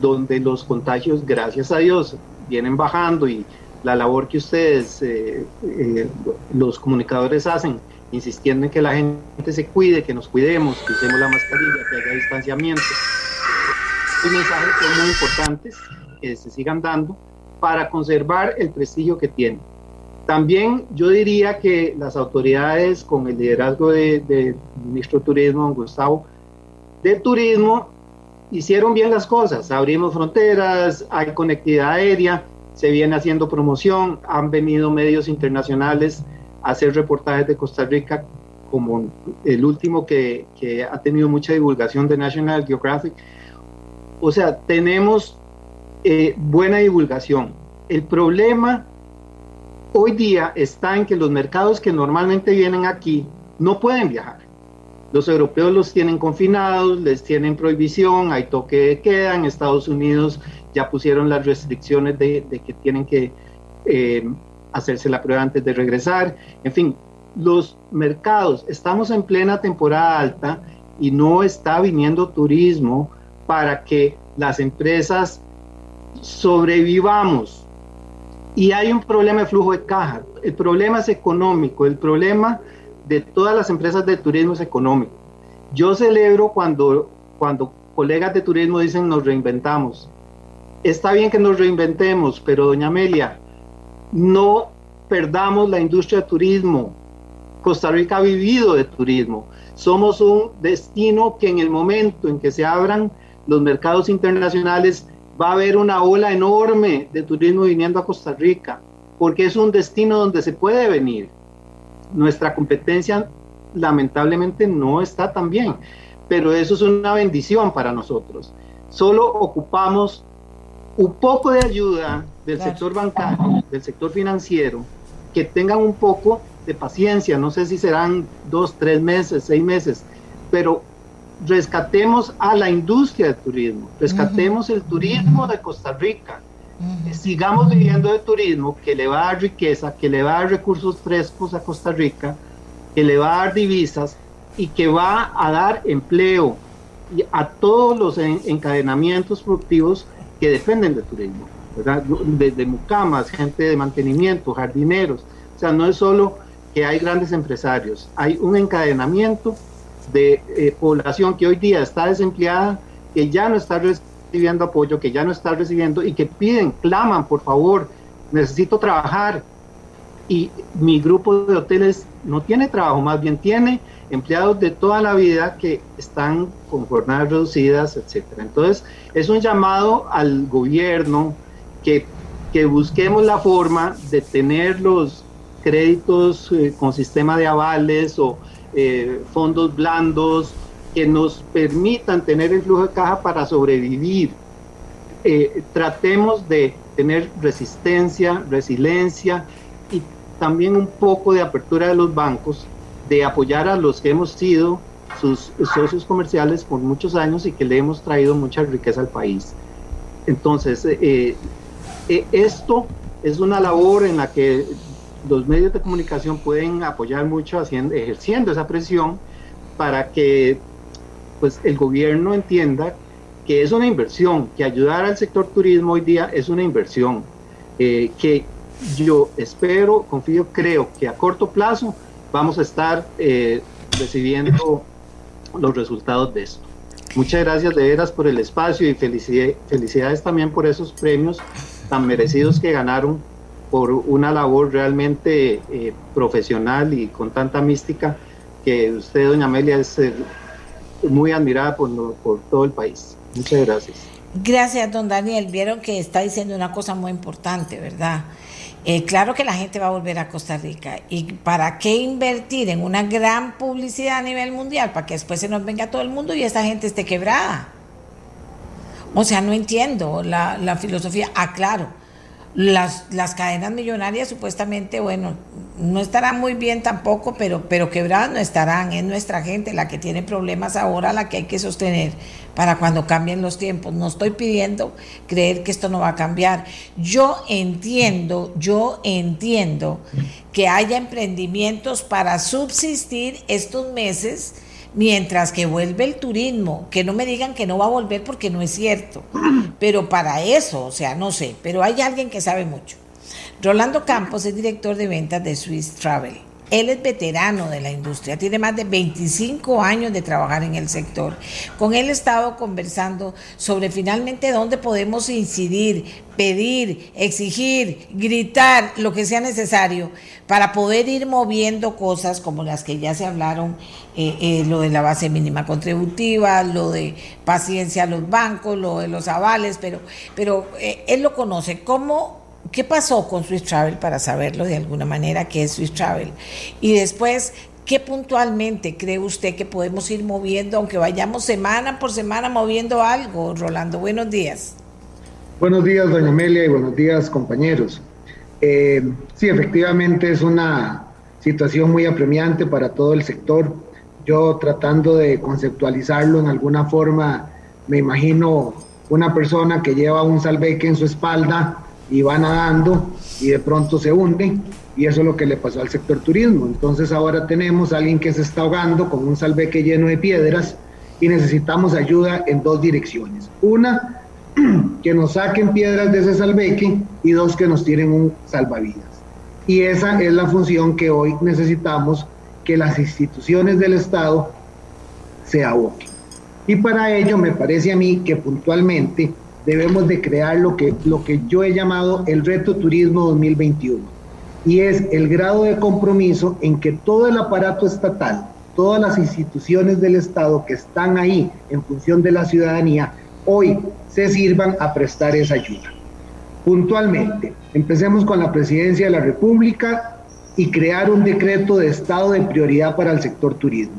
donde los contagios, gracias a Dios, vienen bajando y la labor que ustedes, eh, eh, los comunicadores, hacen, insistiendo en que la gente se cuide, que nos cuidemos, que usemos la mascarilla, que haya distanciamiento. Estos mensajes son muy importantes que se sigan dando para conservar el prestigio que tienen. También yo diría que las autoridades, con el liderazgo del de ministro de Turismo, Gustavo, de Turismo, hicieron bien las cosas. Abrimos fronteras, hay conectividad aérea, se viene haciendo promoción, han venido medios internacionales a hacer reportajes de Costa Rica, como el último que, ha tenido mucha divulgación de National Geographic. O sea, tenemos eh, buena divulgación. El problema hoy día está en que los mercados que normalmente vienen aquí no pueden viajar. Los europeos los tienen confinados, les tienen prohibición, hay toque de queda, en Estados Unidos ya pusieron las restricciones de, que tienen que eh, hacerse la prueba antes de regresar. En fin, los mercados, estamos en plena temporada alta y no está viniendo turismo para que las empresas sobrevivamos. Y hay un problema de flujo de caja. El problema es económico, el problema de todas las empresas de turismo es económico. Yo celebro cuando, cuando colegas de turismo dicen nos reinventamos está bien que nos reinventemos, pero doña Amelia, no perdamos la industria de turismo. Costa Rica ha vivido de turismo. Somos un destino que en el momento en que se abran los mercados internacionales va a haber una ola enorme de turismo viniendo a Costa Rica, porque es un destino donde se puede venir. Nuestra competencia lamentablemente no está tan bien, pero eso es una bendición para nosotros. Solo ocupamos un poco de ayuda del sector bancario, del sector financiero, que tengan un poco de paciencia, no sé si serán dos, tres meses, seis meses, pero rescatemos a la industria del turismo, rescatemos el turismo de Costa Rica, sigamos viviendo de turismo que le va a dar riqueza, que le va a dar recursos frescos a Costa Rica, que le va a dar divisas y que va a dar empleo a todos los encadenamientos productivos que dependen del turismo, ¿verdad? Desde mucamas, gente de mantenimiento, jardineros. O sea, no es solo que hay grandes empresarios, hay un encadenamiento de eh, población que hoy día está desempleada, que ya no está recibiendo apoyo, que ya no está recibiendo y que piden, claman, por favor, necesito trabajar. Y mi grupo de hoteles no tiene trabajo, más bien tiene empleados de toda la vida que están con jornadas reducidas, etcétera. Entonces, es un llamado al gobierno que, que busquemos la forma de tener los créditos eh, con sistema de avales o eh, fondos blandos que nos permitan tener el flujo de caja para sobrevivir. tratemos de tener resistencia, resiliencia y también un poco de apertura de los bancos, de apoyar a los que hemos sido sus socios comerciales por muchos años y que le hemos traído mucha riqueza al país. Entonces, eh, eh, esto es una labor en la que los medios de comunicación pueden apoyar mucho haciendo, ejerciendo esa presión para que pues, el gobierno entienda que es una inversión, que ayudar al sector turismo hoy día es una inversión, eh, que yo espero, confío, creo que a corto plazo vamos a estar recibiendo los resultados de esto. Muchas gracias de veras por el espacio y felicidades también por esos premios tan merecidos que ganaron por una labor realmente eh, profesional y con tanta mística que usted, doña Amelia, es eh, muy admirada por, por todo el país. Muchas gracias. Gracias, don Daniel. Vieron que está diciendo una cosa muy importante, ¿verdad? Eh, claro que la gente va a volver a Costa Rica. ¿Y para qué invertir en una gran publicidad a nivel mundial? Para que después se nos venga todo el mundo y esta gente esté quebrada. O sea, no entiendo la, la filosofía. Ah, claro las, las cadenas millonarias supuestamente, bueno, no estarán muy bien tampoco, pero, pero quebradas no estarán. Es nuestra gente la que tiene problemas ahora, la que hay que sostener para cuando cambien los tiempos. No estoy pidiendo creer que esto no va a cambiar. Yo entiendo, yo entiendo que haya emprendimientos para subsistir estos meses mientras que vuelve el turismo, que no me digan que no va a volver porque no es cierto, [clears throat] pero para eso, o sea, no sé, pero hay alguien que sabe mucho. Rolando Campos es director de ventas de Swiss Travel. Él es veterano de la industria, tiene más de 25 años de trabajar en el sector. Con él he estado conversando sobre finalmente dónde podemos incidir, pedir, exigir, gritar, lo que sea necesario para poder ir moviendo cosas como las que ya se hablaron, eh, eh, lo de la base mínima contributiva, lo de paciencia a los bancos, lo de los avales, pero, pero eh, él lo conoce. ¿Cómo ¿Qué pasó con Swiss Travel para saberlo de alguna manera qué es Swiss Travel? Y después, ¿qué puntualmente cree usted que podemos ir moviendo, aunque vayamos semana por semana moviendo algo? Rolando, buenos días. Buenos días, doña Amelia, y buenos días, compañeros. Eh, sí, efectivamente es una situación muy apremiante para todo el sector. Yo tratando de conceptualizarlo en alguna forma, me imagino una persona que lleva un salveque en su espalda y va nadando y de pronto se hunde y eso es lo que le pasó al sector turismo. Entonces ahora tenemos a alguien que se está ahogando con un salveque lleno de piedras y necesitamos ayuda en dos direcciones. Una, [clears throat] que nos saquen piedras de ese salveque y dos, que nos tiren un salvavidas. Y esa es la función que hoy necesitamos que las instituciones del Estado se aboquen. Y para ello me parece a mí que puntualmente debemos de crear lo que, lo que yo he llamado el reto turismo 2021. Y es el grado de compromiso en que todo el aparato estatal, todas las instituciones del Estado que están ahí en función de la ciudadanía, hoy se sirvan a prestar esa ayuda. Puntualmente, empecemos con la presidencia de la República y crear un decreto de estado de prioridad para el sector turismo.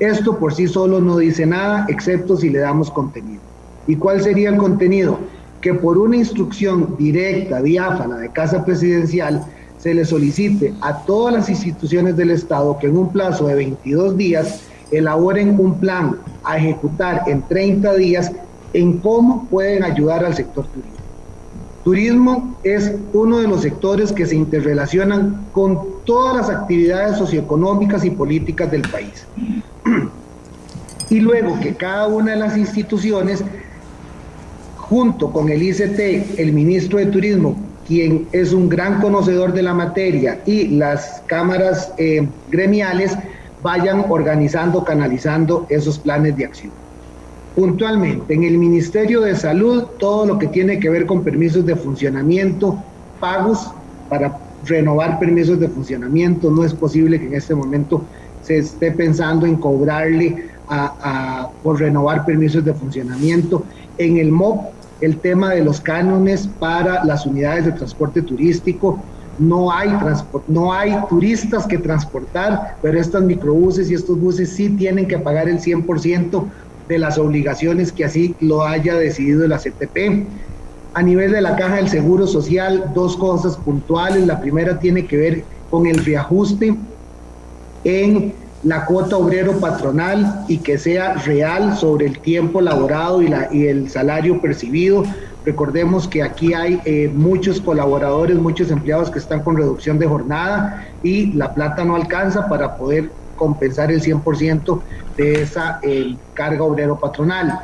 Esto por sí solo no dice nada, excepto si le damos contenido. ¿Y cuál sería el contenido? Que por una instrucción directa, diáfana de Casa Presidencial, se le solicite a todas las instituciones del Estado que en un plazo de 22 días elaboren un plan a ejecutar en 30 días en cómo pueden ayudar al sector turismo. Turismo es uno de los sectores que se interrelacionan con todas las actividades socioeconómicas y políticas del país. [clears throat] Y luego que cada una de las instituciones junto con el ICT, el ministro de Turismo, quien es un gran conocedor de la materia, y las cámaras eh, gremiales vayan organizando, canalizando esos planes de acción. Puntualmente, en el Ministerio de Salud, todo lo que tiene que ver con permisos de funcionamiento, pagos para renovar permisos de funcionamiento, no es posible que en este momento se esté pensando en cobrarle a, por renovar permisos de funcionamiento. En el MOP el tema de los cánones para las unidades de transporte turístico, no hay, no hay turistas que transportar, pero estos microbuses y estos buses sí tienen que pagar el 100% de las obligaciones que así lo haya decidido la CTP. A nivel de la caja del Seguro Social, dos cosas puntuales. La primera tiene que ver con el reajuste en la cuota obrero patronal y que sea real sobre el tiempo laborado y, la, y el salario percibido. Recordemos que aquí hay eh, muchos colaboradores, muchos empleados que están con reducción de jornada y la plata no alcanza para poder compensar el 100% de esa eh, carga obrero patronal.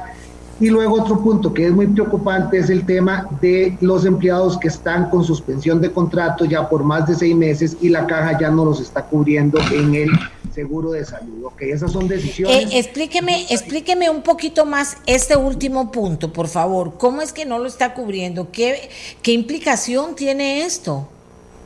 Y luego otro punto que es muy preocupante es el tema de los empleados que están con suspensión de contrato ya por más de seis meses y la caja ya no los está cubriendo en el seguro de salud. Ok, esas son decisiones. Eh, explíqueme, explíqueme un poquito más este último punto, por favor. ¿Cómo es que no lo está cubriendo? ¿Qué, qué implicación tiene esto?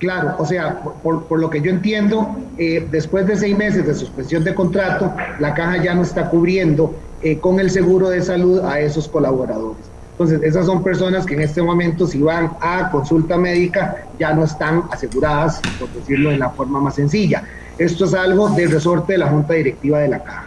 Claro, o sea, por, lo que yo entiendo, eh, después de seis meses de suspensión de contrato, la caja ya no está cubriendo eh, con el seguro de salud a esos colaboradores. Entonces, esas son personas que en este momento, si van a consulta médica, ya no están aseguradas, por decirlo de la forma más sencilla. Esto es algo del resorte de la Junta Directiva de la Caja.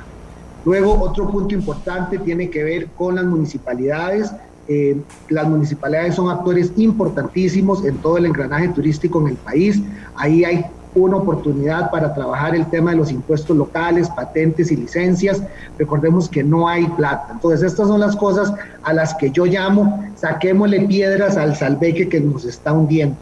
Luego, otro punto importante tiene que ver con las municipalidades. Eh, las municipalidades son actores importantísimos en todo el engranaje turístico en el país. Ahí hay una oportunidad para trabajar el tema de los impuestos locales, patentes y licencias. Recordemos que no hay plata. Entonces, estas son las cosas a las que yo llamo, saquémosle piedras al salveque que nos está hundiendo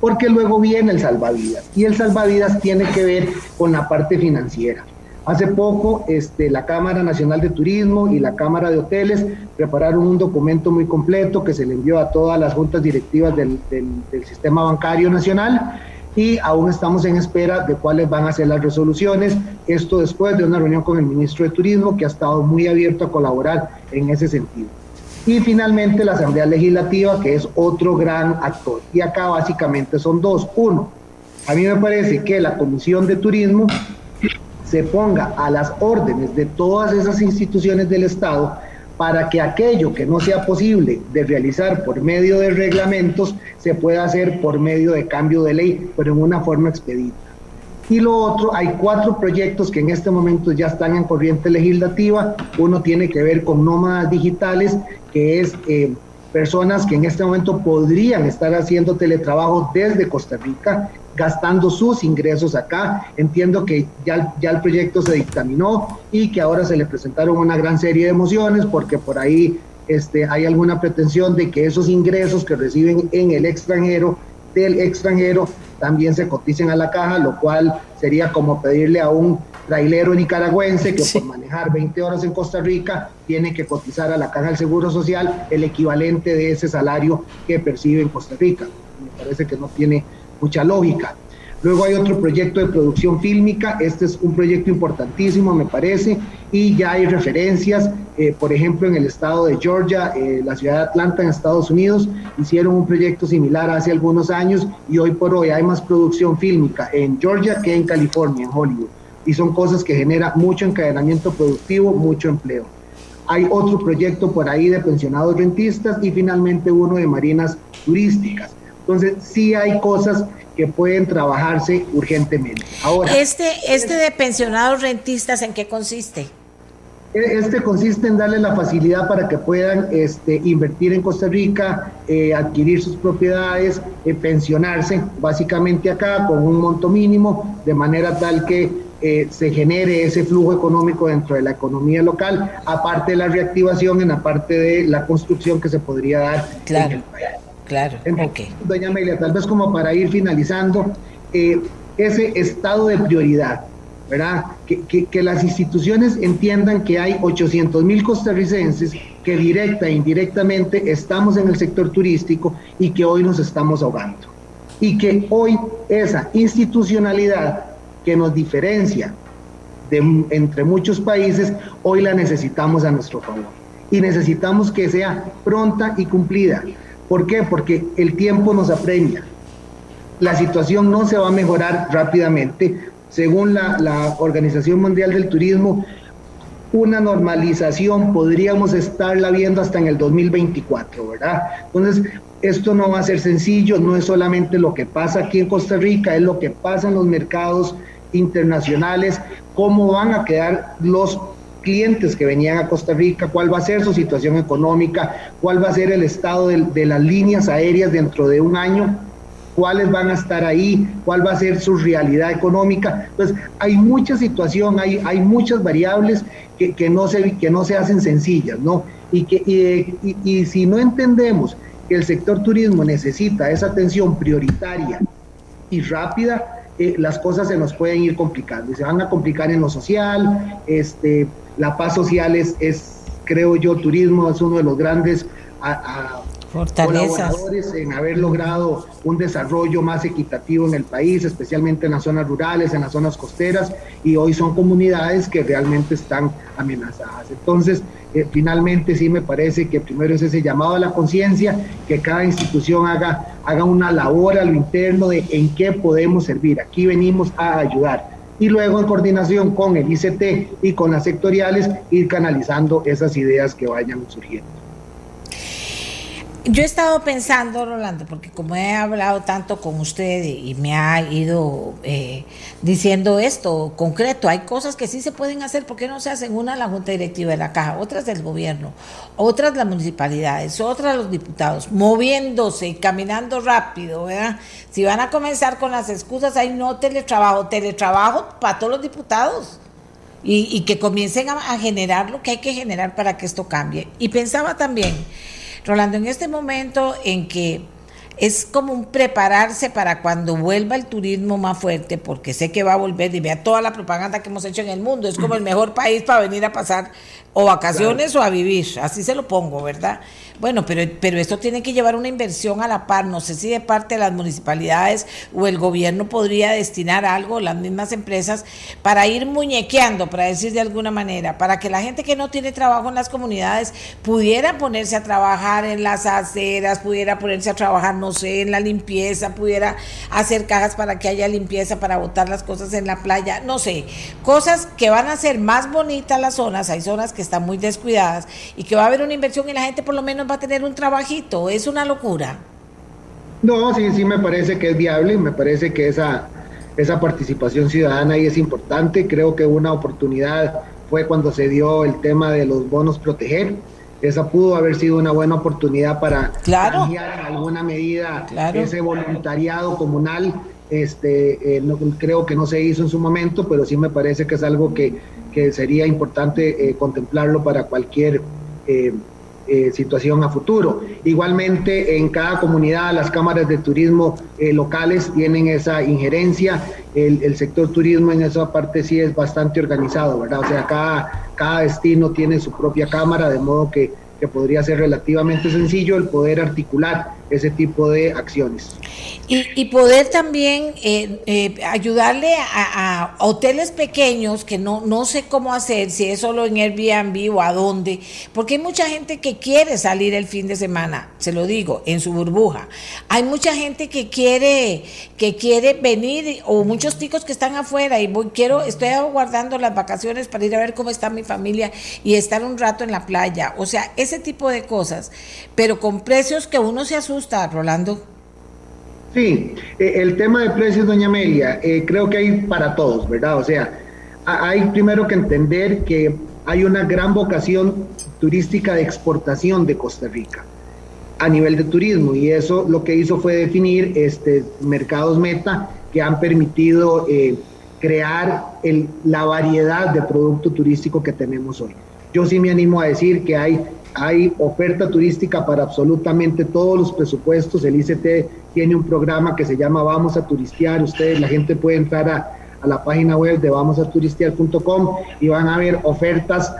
porque luego viene el salvavidas y el salvavidas tiene que ver con la parte financiera. Hace poco este, la Cámara Nacional de Turismo y la Cámara de Hoteles prepararon un documento muy completo que se le envió a todas las juntas directivas del, del Sistema Bancario Nacional y aún estamos en espera de cuáles van a ser las resoluciones. Esto después de una reunión con el ministro de Turismo que ha estado muy abierto a colaborar en ese sentido. Y finalmente la Asamblea Legislativa, que es otro gran actor. Y acá básicamente son dos. Uno, a mí me parece que la Comisión de Turismo se ponga a las órdenes de todas esas instituciones del Estado para que aquello que no sea posible de realizar por medio de reglamentos se pueda hacer por medio de cambio de ley, pero en una forma expedita. Y lo otro, hay cuatro proyectos que en este momento ya están en corriente legislativa. Uno tiene que ver con nómadas digitales, que es eh, personas que en este momento podrían estar haciendo teletrabajo desde Costa Rica, gastando sus ingresos acá. Entiendo que ya, ya el proyecto se dictaminó y que ahora se le presentaron una gran serie de emociones porque por ahí este, hay alguna pretensión de que esos ingresos que reciben en el extranjero, del extranjero, también se coticen a la caja, lo cual sería como pedirle a un trailero nicaragüense que por manejar 20 horas en Costa Rica tiene que cotizar a la caja del Seguro Social el equivalente de ese salario que percibe en Costa Rica. Me parece que no tiene mucha lógica. Luego hay otro proyecto de producción fílmica, este es un proyecto importantísimo, me parece, y ya hay referencias, eh, por ejemplo, en el estado de Georgia, eh, la ciudad de Atlanta, en Estados Unidos, hicieron un proyecto similar hace algunos años y hoy por hoy hay más producción fílmica en Georgia que en California, en Hollywood, y son cosas que generan mucho encadenamiento productivo, mucho empleo. Hay otro proyecto por ahí de pensionados rentistas y finalmente uno de marinas turísticas. Entonces, sí hay cosas que pueden trabajarse urgentemente. Ahora, este, este de pensionados rentistas, ¿en qué consiste? E, este consiste en darle la facilidad para que puedan este, invertir en Costa Rica, eh, adquirir sus propiedades, eh, pensionarse básicamente acá con un monto mínimo, de manera tal que eh, se genere ese flujo económico dentro de la economía local, aparte de la reactivación en la parte de la construcción que se podría dar en el país. Claro, Doña Amelia, tal vez como para ir finalizando, eh, ese estado de prioridad, ¿verdad? Que, que, las instituciones entiendan que hay 800 mil costarricenses que directa e indirectamente estamos en el sector turístico y que hoy nos estamos ahogando. Y que hoy esa institucionalidad que nos diferencia de, entre muchos países, hoy la necesitamos a nuestro favor. Y necesitamos que sea pronta y cumplida. ¿Por qué? Porque el tiempo nos apremia. La situación no se va a mejorar rápidamente. Según la, Organización Mundial del Turismo, una normalización podríamos estarla viendo hasta en el 2024, ¿verdad? Entonces, esto no va a ser sencillo, no es solamente lo que pasa aquí en Costa Rica, es lo que pasa en los mercados internacionales, cómo van a quedar los clientes que venían a Costa Rica, cuál va a ser su situación económica, cuál va a ser el estado de, de las líneas aéreas dentro de un año cuáles van a estar ahí, cuál va a ser su realidad económica. Entonces, hay mucha situación, hay, hay muchas variables que, que no se, que no se hacen sencillas, ¿no? Y, que, y, y, si no entendemos que el sector turismo necesita esa atención prioritaria y rápida, eh, las cosas se nos pueden ir complicando y se van a complicar en lo social, este, la paz social es, es creo yo, turismo es uno de los grandes Fortalezas. colaboradores en haber logrado un desarrollo más equitativo en el país, especialmente en las zonas rurales, en las zonas costeras, y hoy son comunidades que realmente están amenazadas. Entonces, eh, finalmente sí me parece que primero es ese llamado a la conciencia, que cada institución haga, haga una labor a lo interno de en qué podemos servir. Aquí venimos a ayudar y luego en coordinación con el ICT y con las sectoriales ir canalizando esas ideas que vayan surgiendo. Yo he estado pensando, Rolando, porque como he hablado tanto con usted y me ha ido eh, diciendo esto concreto, hay cosas que sí se pueden hacer, ¿por qué no se hacen? Una la Junta Directiva de la Caja, otras del gobierno, otras las municipalidades, otras los diputados, moviéndose y caminando rápido, ¿verdad? Si van a comenzar con las excusas, hay no teletrabajo, teletrabajo para todos los diputados. Y, y que comiencen a, a generar lo que hay que generar para que esto cambie. Y pensaba también, Rolando, en este momento en que es como un prepararse para cuando vuelva el turismo más fuerte, porque sé que va a volver y vea toda la propaganda que hemos hecho en el mundo, es como el mejor país para venir a pasar o vacaciones claro. o a vivir, así se lo pongo, ¿verdad? Bueno, pero, pero esto tiene que llevar una inversión a la par, no sé si de parte de las municipalidades o el gobierno podría destinar algo, las mismas empresas, para ir muñequeando, para decir de alguna manera, para que la gente que no tiene trabajo en las comunidades pudiera ponerse a trabajar en las aceras, pudiera ponerse a trabajar, no sé, en la limpieza, pudiera hacer cajas para que haya limpieza, para botar las cosas en la playa, no sé, cosas que van a hacer más bonitas las zonas, hay zonas que están muy descuidadas y que va a haber una inversión y la gente por lo menos va a tener un trabajito, es una locura. No, sí, sí me parece que es viable, me parece que esa, esa participación ciudadana ahí es importante, creo que una oportunidad fue cuando se dio el tema de los bonos proteger, esa pudo haber sido una buena oportunidad para claro. cambiar en alguna medida claro. ese voluntariado comunal. Este, eh, no, creo que no se hizo en su momento, pero sí me parece que es algo que, que sería importante eh, contemplarlo para cualquier eh, eh, situación a futuro. Igualmente, en cada comunidad, las cámaras de turismo locales tienen esa injerencia. El, el, sector turismo en esa parte sí es bastante organizado, ¿verdad? O sea, cada, cada destino tiene su propia cámara, de modo que, que podría ser relativamente sencillo el poder articular ese tipo de acciones. Y, poder también eh, eh, ayudarle a, a, hoteles pequeños que no, no sé cómo hacer, si es solo en Airbnb o a dónde, porque hay mucha gente que quiere salir el fin de semana, se lo digo, en su burbuja. Hay mucha gente que quiere, que quiere venir, o muchos chicos que están afuera y voy, quiero, estoy aguardando las vacaciones para ir a ver cómo está mi familia y estar un rato en la playa. O sea, ese tipo de cosas, pero con precios que uno se asusta, Rolando. Sí, eh, el tema de precios, doña Amelia, eh, creo que hay para todos, ¿verdad? O sea, hay primero que entender que hay una gran vocación turística de exportación de Costa Rica a nivel de turismo y eso lo que hizo fue definir este, mercados meta que han permitido eh, crear el, la variedad de producto turístico que tenemos hoy. Yo sí me animo a decir que hay hay oferta turística para absolutamente todos los presupuestos. El ICT tiene un programa que se llama Vamos a Turistear. Ustedes, la gente puede entrar a, la página web de vamosaturistear.com y van a ver ofertas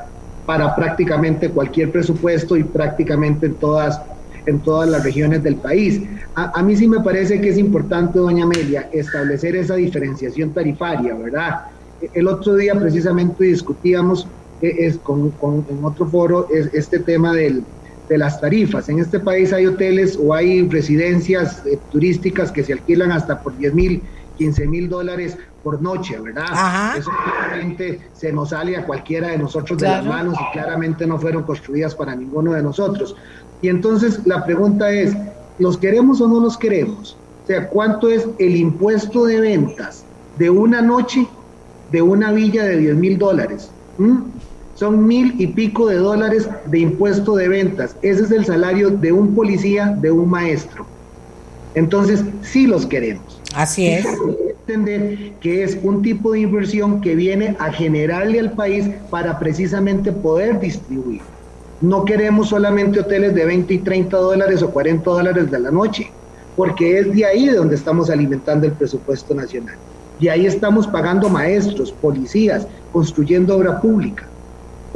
para prácticamente cualquier presupuesto y prácticamente en todas, en todas las regiones del país. A, a mí sí me parece que es importante, doña Amelia, establecer esa diferenciación tarifaria, ¿verdad? El otro día precisamente discutíamos es con, con, en otro foro es este tema del, de las tarifas. En este país hay hoteles o hay residencias eh, turísticas que se alquilan hasta por 10 mil, 15 mil dólares por noche, ¿verdad? Eso claramente se nos sale a cualquiera de nosotros de las manos y claramente no fueron construidas para ninguno de nosotros. Y entonces la pregunta es, ¿los queremos o no los queremos? O sea, ¿cuánto es el impuesto de ventas de una noche de una villa de 10 mil dólares? ¿Mm? Son mil y pico de dólares de impuesto de ventas. Ese es el salario de un policía, de un maestro. Entonces, sí los queremos. Así es. Entender que es un tipo de inversión que viene a generarle al país para precisamente poder distribuir. No queremos solamente hoteles de 20 y 30 dólares o 40 dólares de la noche, porque es de ahí de donde estamos alimentando el presupuesto nacional. Y ahí estamos pagando maestros, policías, construyendo obra pública.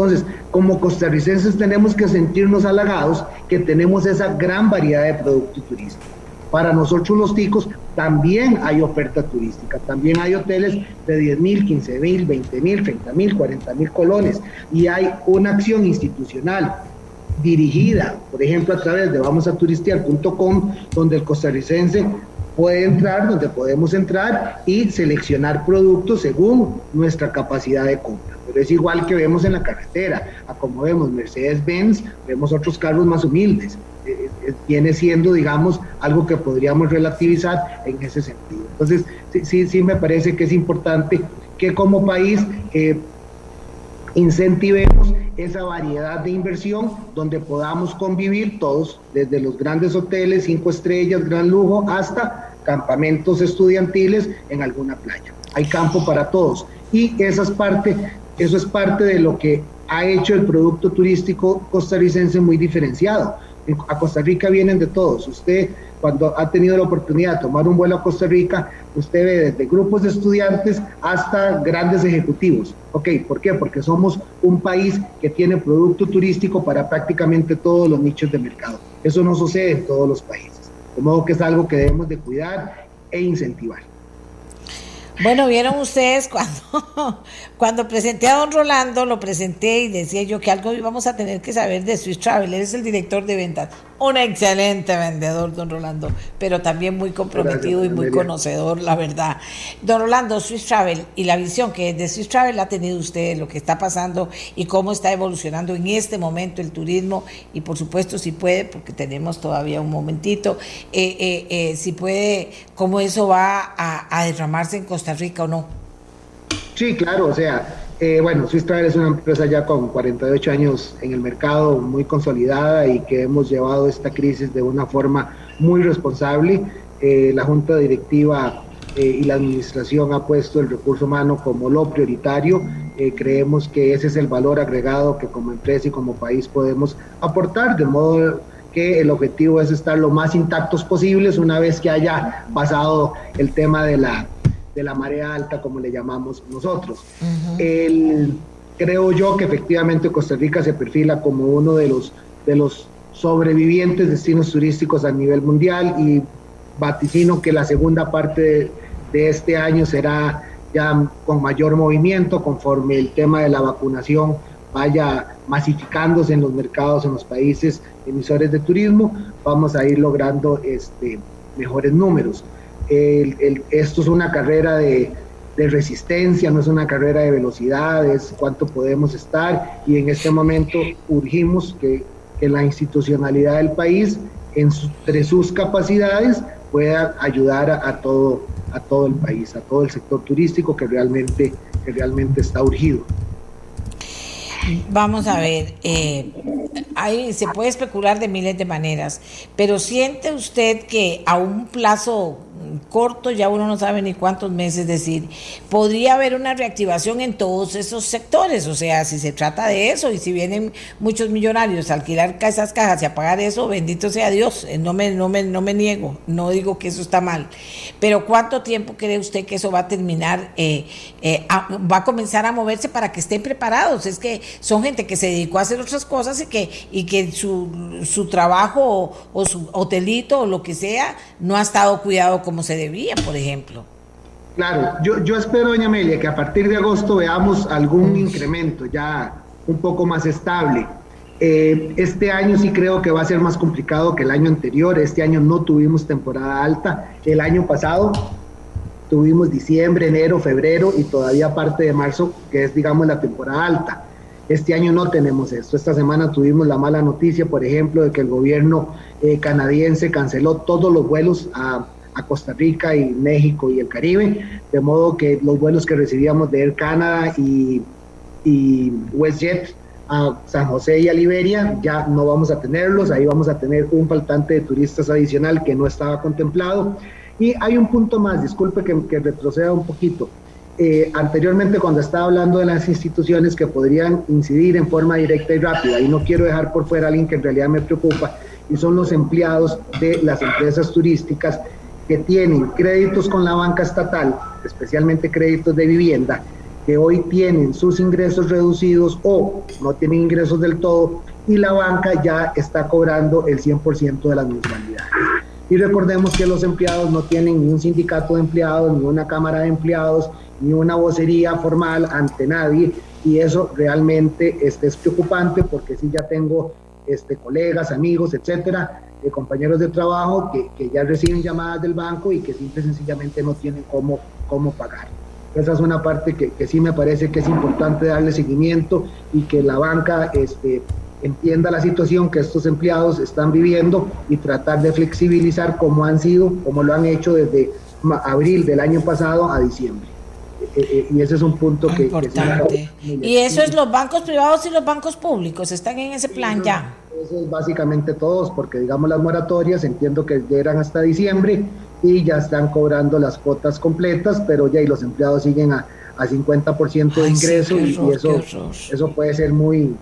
Entonces, como costarricenses tenemos que sentirnos halagados que tenemos esa gran variedad de productos turísticos. Para nosotros los ticos también hay oferta turística, también hay hoteles de 10 mil, 15 mil, 20 mil, 30 mil, 40 mil colones y hay una acción institucional dirigida, por ejemplo, a través de vamosaturistear.com, donde el costarricense puede entrar, donde podemos entrar y seleccionar productos según nuestra capacidad de compra. Pero es igual que vemos en la carretera, a como vemos Mercedes-Benz, vemos otros carros más humildes. Eh, eh, viene siendo, digamos, algo que podríamos relativizar en ese sentido. Entonces, sí, sí, me parece que es importante que como país eh, incentivemos esa variedad de inversión donde podamos convivir todos, desde los grandes hoteles, cinco estrellas, gran lujo, hasta campamentos estudiantiles en alguna playa. Hay campo para todos y esa es parte, eso es parte de lo que ha hecho el producto turístico costarricense muy diferenciado a Costa Rica vienen de todos. Usted, cuando ha tenido la oportunidad de tomar un vuelo a Costa Rica, usted ve desde grupos de estudiantes hasta grandes ejecutivos. Ok, ¿por qué? Porque somos un país que tiene producto turístico para prácticamente todos los nichos de mercado. Eso no sucede en todos los países. De modo que es algo que debemos de cuidar e incentivar. Bueno, vieron ustedes cuando, [laughs] cuando presenté a don Rolando, lo presenté y decía yo que algo íbamos a tener que saber de Swiss Travel. Él es el director de ventas un excelente vendedor, don Rolando, pero también muy comprometido y muy conocedor, la verdad. Don Rolando, Swiss Travel y la visión que de Swiss Travel ha tenido usted, lo que está pasando y cómo está evolucionando en este momento el turismo y por supuesto si puede, porque tenemos todavía un momentito, eh, eh, eh, si puede, cómo eso va a derramarse en Costa Rica o no. Sí, claro, o sea, eh, bueno, Swiss Travel es una empresa ya con 48 años en el mercado, muy consolidada y que hemos llevado esta crisis de una forma muy responsable. Eh, la Junta Directiva eh, y la Administración ha puesto el recurso humano como lo prioritario. creemos que ese es el valor agregado que como empresa y como país podemos aportar, de modo que el objetivo es estar lo más intactos posibles una vez que haya pasado el tema de la de la marea alta, como le llamamos nosotros. el, creo yo que efectivamente Costa Rica se perfila como uno de los, de los sobrevivientes destinos turísticos a nivel mundial y vaticino que la segunda parte de, este año será ya con mayor movimiento conforme el tema de la vacunación vaya masificándose en los mercados, en los países emisores de turismo, vamos a ir logrando este, mejores números esto es una carrera de, resistencia, no es una carrera de velocidades, cuánto podemos estar y en este momento urgimos que, la institucionalidad del país entre sus capacidades pueda ayudar a, todo, a todo el país, a todo el sector turístico que realmente, que realmente está urgido. Vamos a ver, eh, se puede especular de miles de maneras, pero ¿siente usted que a un plazo corto, ya uno no sabe ni cuántos meses decir, podría haber una reactivación en todos esos sectores, o sea, si se trata de eso y si vienen muchos millonarios a alquilar esas cajas y a pagar eso, bendito sea Dios, eh, no me, no me, no me niego, no digo que eso está mal, pero ¿cuánto tiempo cree usted que eso va a terminar, eh, eh, va a comenzar a moverse para que estén preparados? Es que son gente que se dedicó a hacer otras cosas y que, y que su, su trabajo o, o su hotelito o lo que sea no ha estado cuidado como se debía, por ejemplo. Claro, yo, yo espero, doña Amelia, que a partir de agosto veamos algún incremento ya un poco más estable. Eh, este año sí creo que va a ser más complicado que el año anterior. Este año no tuvimos temporada alta. El año pasado tuvimos diciembre, enero, febrero y todavía parte de marzo, que es, digamos, la temporada alta. Este año no tenemos esto. Esta semana tuvimos la mala noticia, por ejemplo, de que el gobierno eh, canadiense canceló todos los vuelos a, Costa Rica y México y el Caribe, de modo que los vuelos que recibíamos de Air Canada y, WestJet a San José y a Liberia ya no vamos a tenerlos, ahí vamos a tener un faltante de turistas adicional que no estaba contemplado. Y hay un punto más, disculpe que, que retroceda un poquito. Eh, anteriormente cuando estaba hablando de las instituciones que podrían incidir en forma directa y rápida, y no quiero dejar por fuera a alguien que en realidad me preocupa, y son los empleados de las empresas turísticas que tienen créditos con la banca estatal, especialmente créditos de vivienda, que hoy tienen sus ingresos reducidos o no tienen ingresos del todo, y la banca ya está cobrando el 100% de las mensualidades. Y recordemos que los empleados no tienen ni un sindicato de empleados, ni una cámara de empleados, ni una vocería formal ante nadie y eso realmente este, es preocupante porque si ya tengo este, colegas, amigos, etcétera, eh, compañeros de trabajo que, que, ya reciben llamadas del banco y que simple y sencillamente no tienen cómo, cómo pagar. Esa es una parte que, que, sí me parece que es importante darle seguimiento y que la banca este, entienda la situación que estos empleados están viviendo y tratar de flexibilizar como han sido, como lo han hecho desde abril del año pasado a diciembre. Eh, eh, y ese es un punto que... Importante. y eso es los bancos privados y los bancos públicos, están en ese plan ya. Eso es básicamente todos, porque digamos las moratorias, entiendo que eran hasta diciembre y ya están cobrando las cuotas completas, pero ya y los empleados siguen a, a 50% de ingreso y, eso, eso puede ser muy,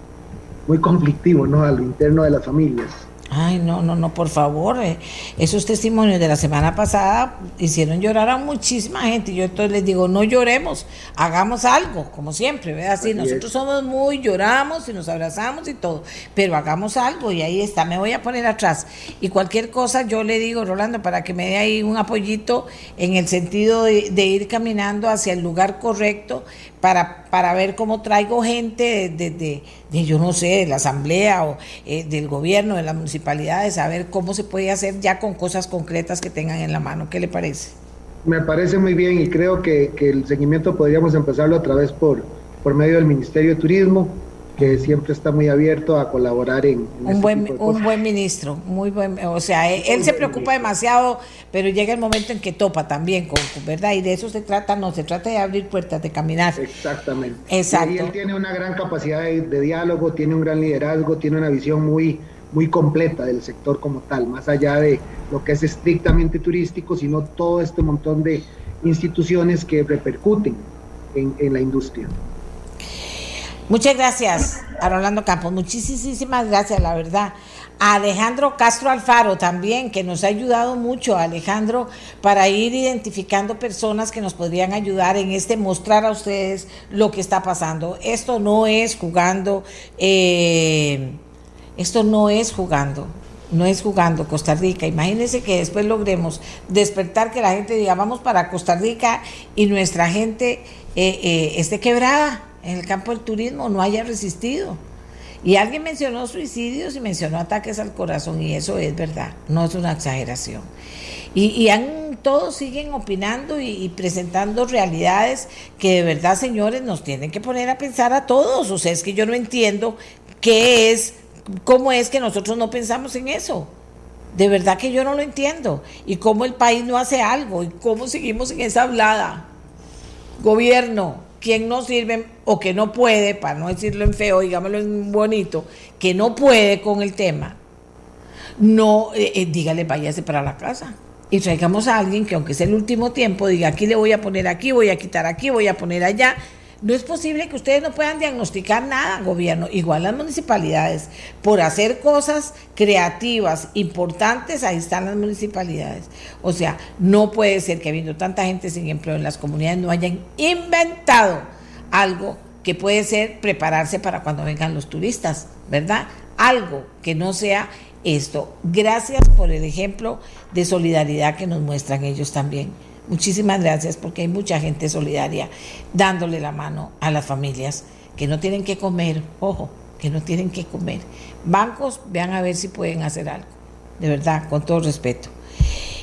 muy conflictivo ¿no? al interno de las familias. Ay, no, no, no, por favor. Eh, esos testimonios de la semana pasada hicieron llorar a muchísima gente. Yo entonces les digo, no lloremos, hagamos algo, como siempre, ¿verdad? Así, nosotros somos muy, lloramos y nos abrazamos y todo, pero hagamos algo y ahí está, me voy a poner atrás. Y cualquier cosa yo le digo, Rolando, para que me dé ahí un apoyito en el sentido de, de ir caminando hacia el lugar correcto, para, para ver cómo traigo gente de, de, yo no sé, de la asamblea o eh, del gobierno, de las municipalidades, a ver cómo se puede hacer ya con cosas concretas que tengan en la mano. ¿Qué le parece? Me parece muy bien y creo que, que el seguimiento podríamos empezarlo a través por, por medio del Ministerio de Turismo, que siempre está muy abierto a colaborar en, un buen un buen ministro muy buen o sea él, se preocupa demasiado pero llega el momento en que topa también con verdad y de eso se trata no se trata de abrir puertas de caminar. Exactamente. Exacto. y él tiene una gran capacidad de, diálogo tiene un gran liderazgo tiene una visión muy muy completa del sector como tal más allá de lo que es estrictamente turístico sino todo este montón de instituciones que repercuten en, en la industria Muchas gracias a Rolando Campos, muchísimas gracias, la verdad. A Alejandro Castro Alfaro también, que nos ha ayudado mucho, Alejandro, para ir identificando personas que nos podrían ayudar en este mostrar a ustedes lo que está pasando. Esto no es jugando, eh, esto no es jugando, no es jugando Costa Rica. Imagínense que después logremos despertar que la gente diga, vamos para Costa Rica y nuestra gente eh, eh, esté quebrada en el campo del turismo no haya resistido. Y alguien mencionó suicidios y mencionó ataques al corazón y eso es verdad, no es una exageración. Y, han, todos siguen opinando y, presentando realidades que de verdad, señores, nos tienen que poner a pensar a todos. O sea, es que yo no entiendo qué es, cómo es que nosotros no pensamos en eso. De verdad que yo no lo entiendo. Y cómo el país no hace algo y cómo seguimos en esa hablada. Gobierno, quien no sirve o que no puede, para no decirlo en feo, digámoslo en bonito, que no puede con el tema, no, eh, eh, dígale, váyase para la casa. Y traigamos a alguien que aunque sea el último tiempo, diga, aquí le voy a poner aquí, voy a quitar aquí, voy a poner allá, no es posible que ustedes no puedan diagnosticar nada, gobierno, igual las municipalidades. Por hacer cosas creativas, importantes, ahí están las municipalidades. O sea, no puede ser que habiendo tanta gente sin empleo en las comunidades no hayan inventado algo que puede ser prepararse para cuando vengan los turistas, ¿verdad? Algo que no sea esto. Gracias por el ejemplo de solidaridad que nos muestran ellos también. Muchísimas gracias porque hay mucha gente solidaria dándole la mano a las familias que no tienen que comer, ojo, que no tienen que comer. Bancos, vean a ver si pueden hacer algo, de verdad, con todo respeto.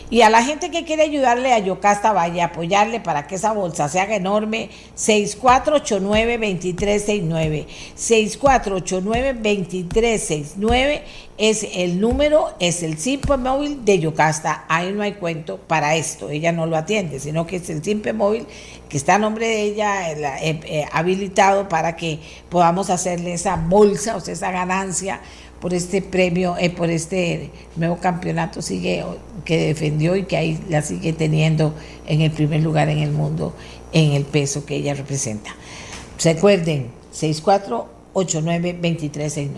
Y a la gente que quiere ayudarle a Yocasta, vaya a apoyarle para que esa bolsa se haga enorme, 6489-2369. 6489-2369 es el número, es el simple móvil de Yocasta. Ahí no hay cuento para esto, ella no lo atiende, sino que es el simple móvil que está a nombre de ella eh, eh, habilitado para que podamos hacerle esa bolsa, o sea, esa ganancia por este premio, eh, por este nuevo campeonato sigue que defendió y que ahí la sigue teniendo en el primer lugar en el mundo en el peso que ella representa. Recuerden, 6489-2369.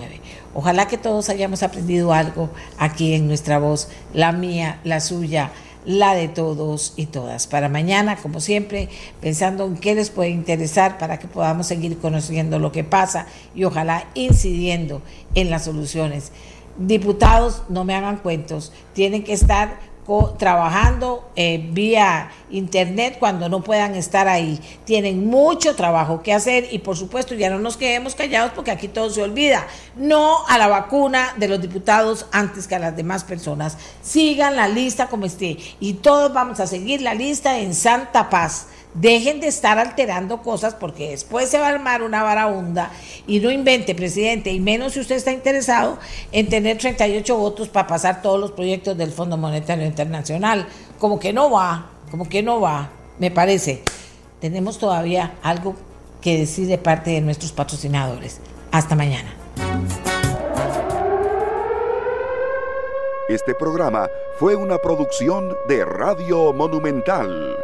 Ojalá que todos hayamos aprendido algo aquí en nuestra voz, la mía, la suya la de todos y todas. Para mañana, como siempre, pensando en qué les puede interesar para que podamos seguir conociendo lo que pasa y ojalá incidiendo en las soluciones. Diputados, no me hagan cuentos, tienen que estar trabajando eh, vía internet cuando no puedan estar ahí. Tienen mucho trabajo que hacer y por supuesto ya no nos quedemos callados porque aquí todo se olvida. No a la vacuna de los diputados antes que a las demás personas. Sigan la lista como esté y todos vamos a seguir la lista en Santa Paz. Dejen de estar alterando cosas porque después se va a armar una varaunda y no invente, presidente, y menos si usted está interesado en tener 38 votos para pasar todos los proyectos del Fondo Monetario Internacional. Como que no va, como que no va, me parece. Tenemos todavía algo que decir de parte de nuestros patrocinadores. Hasta mañana. Este programa fue una producción de Radio Monumental.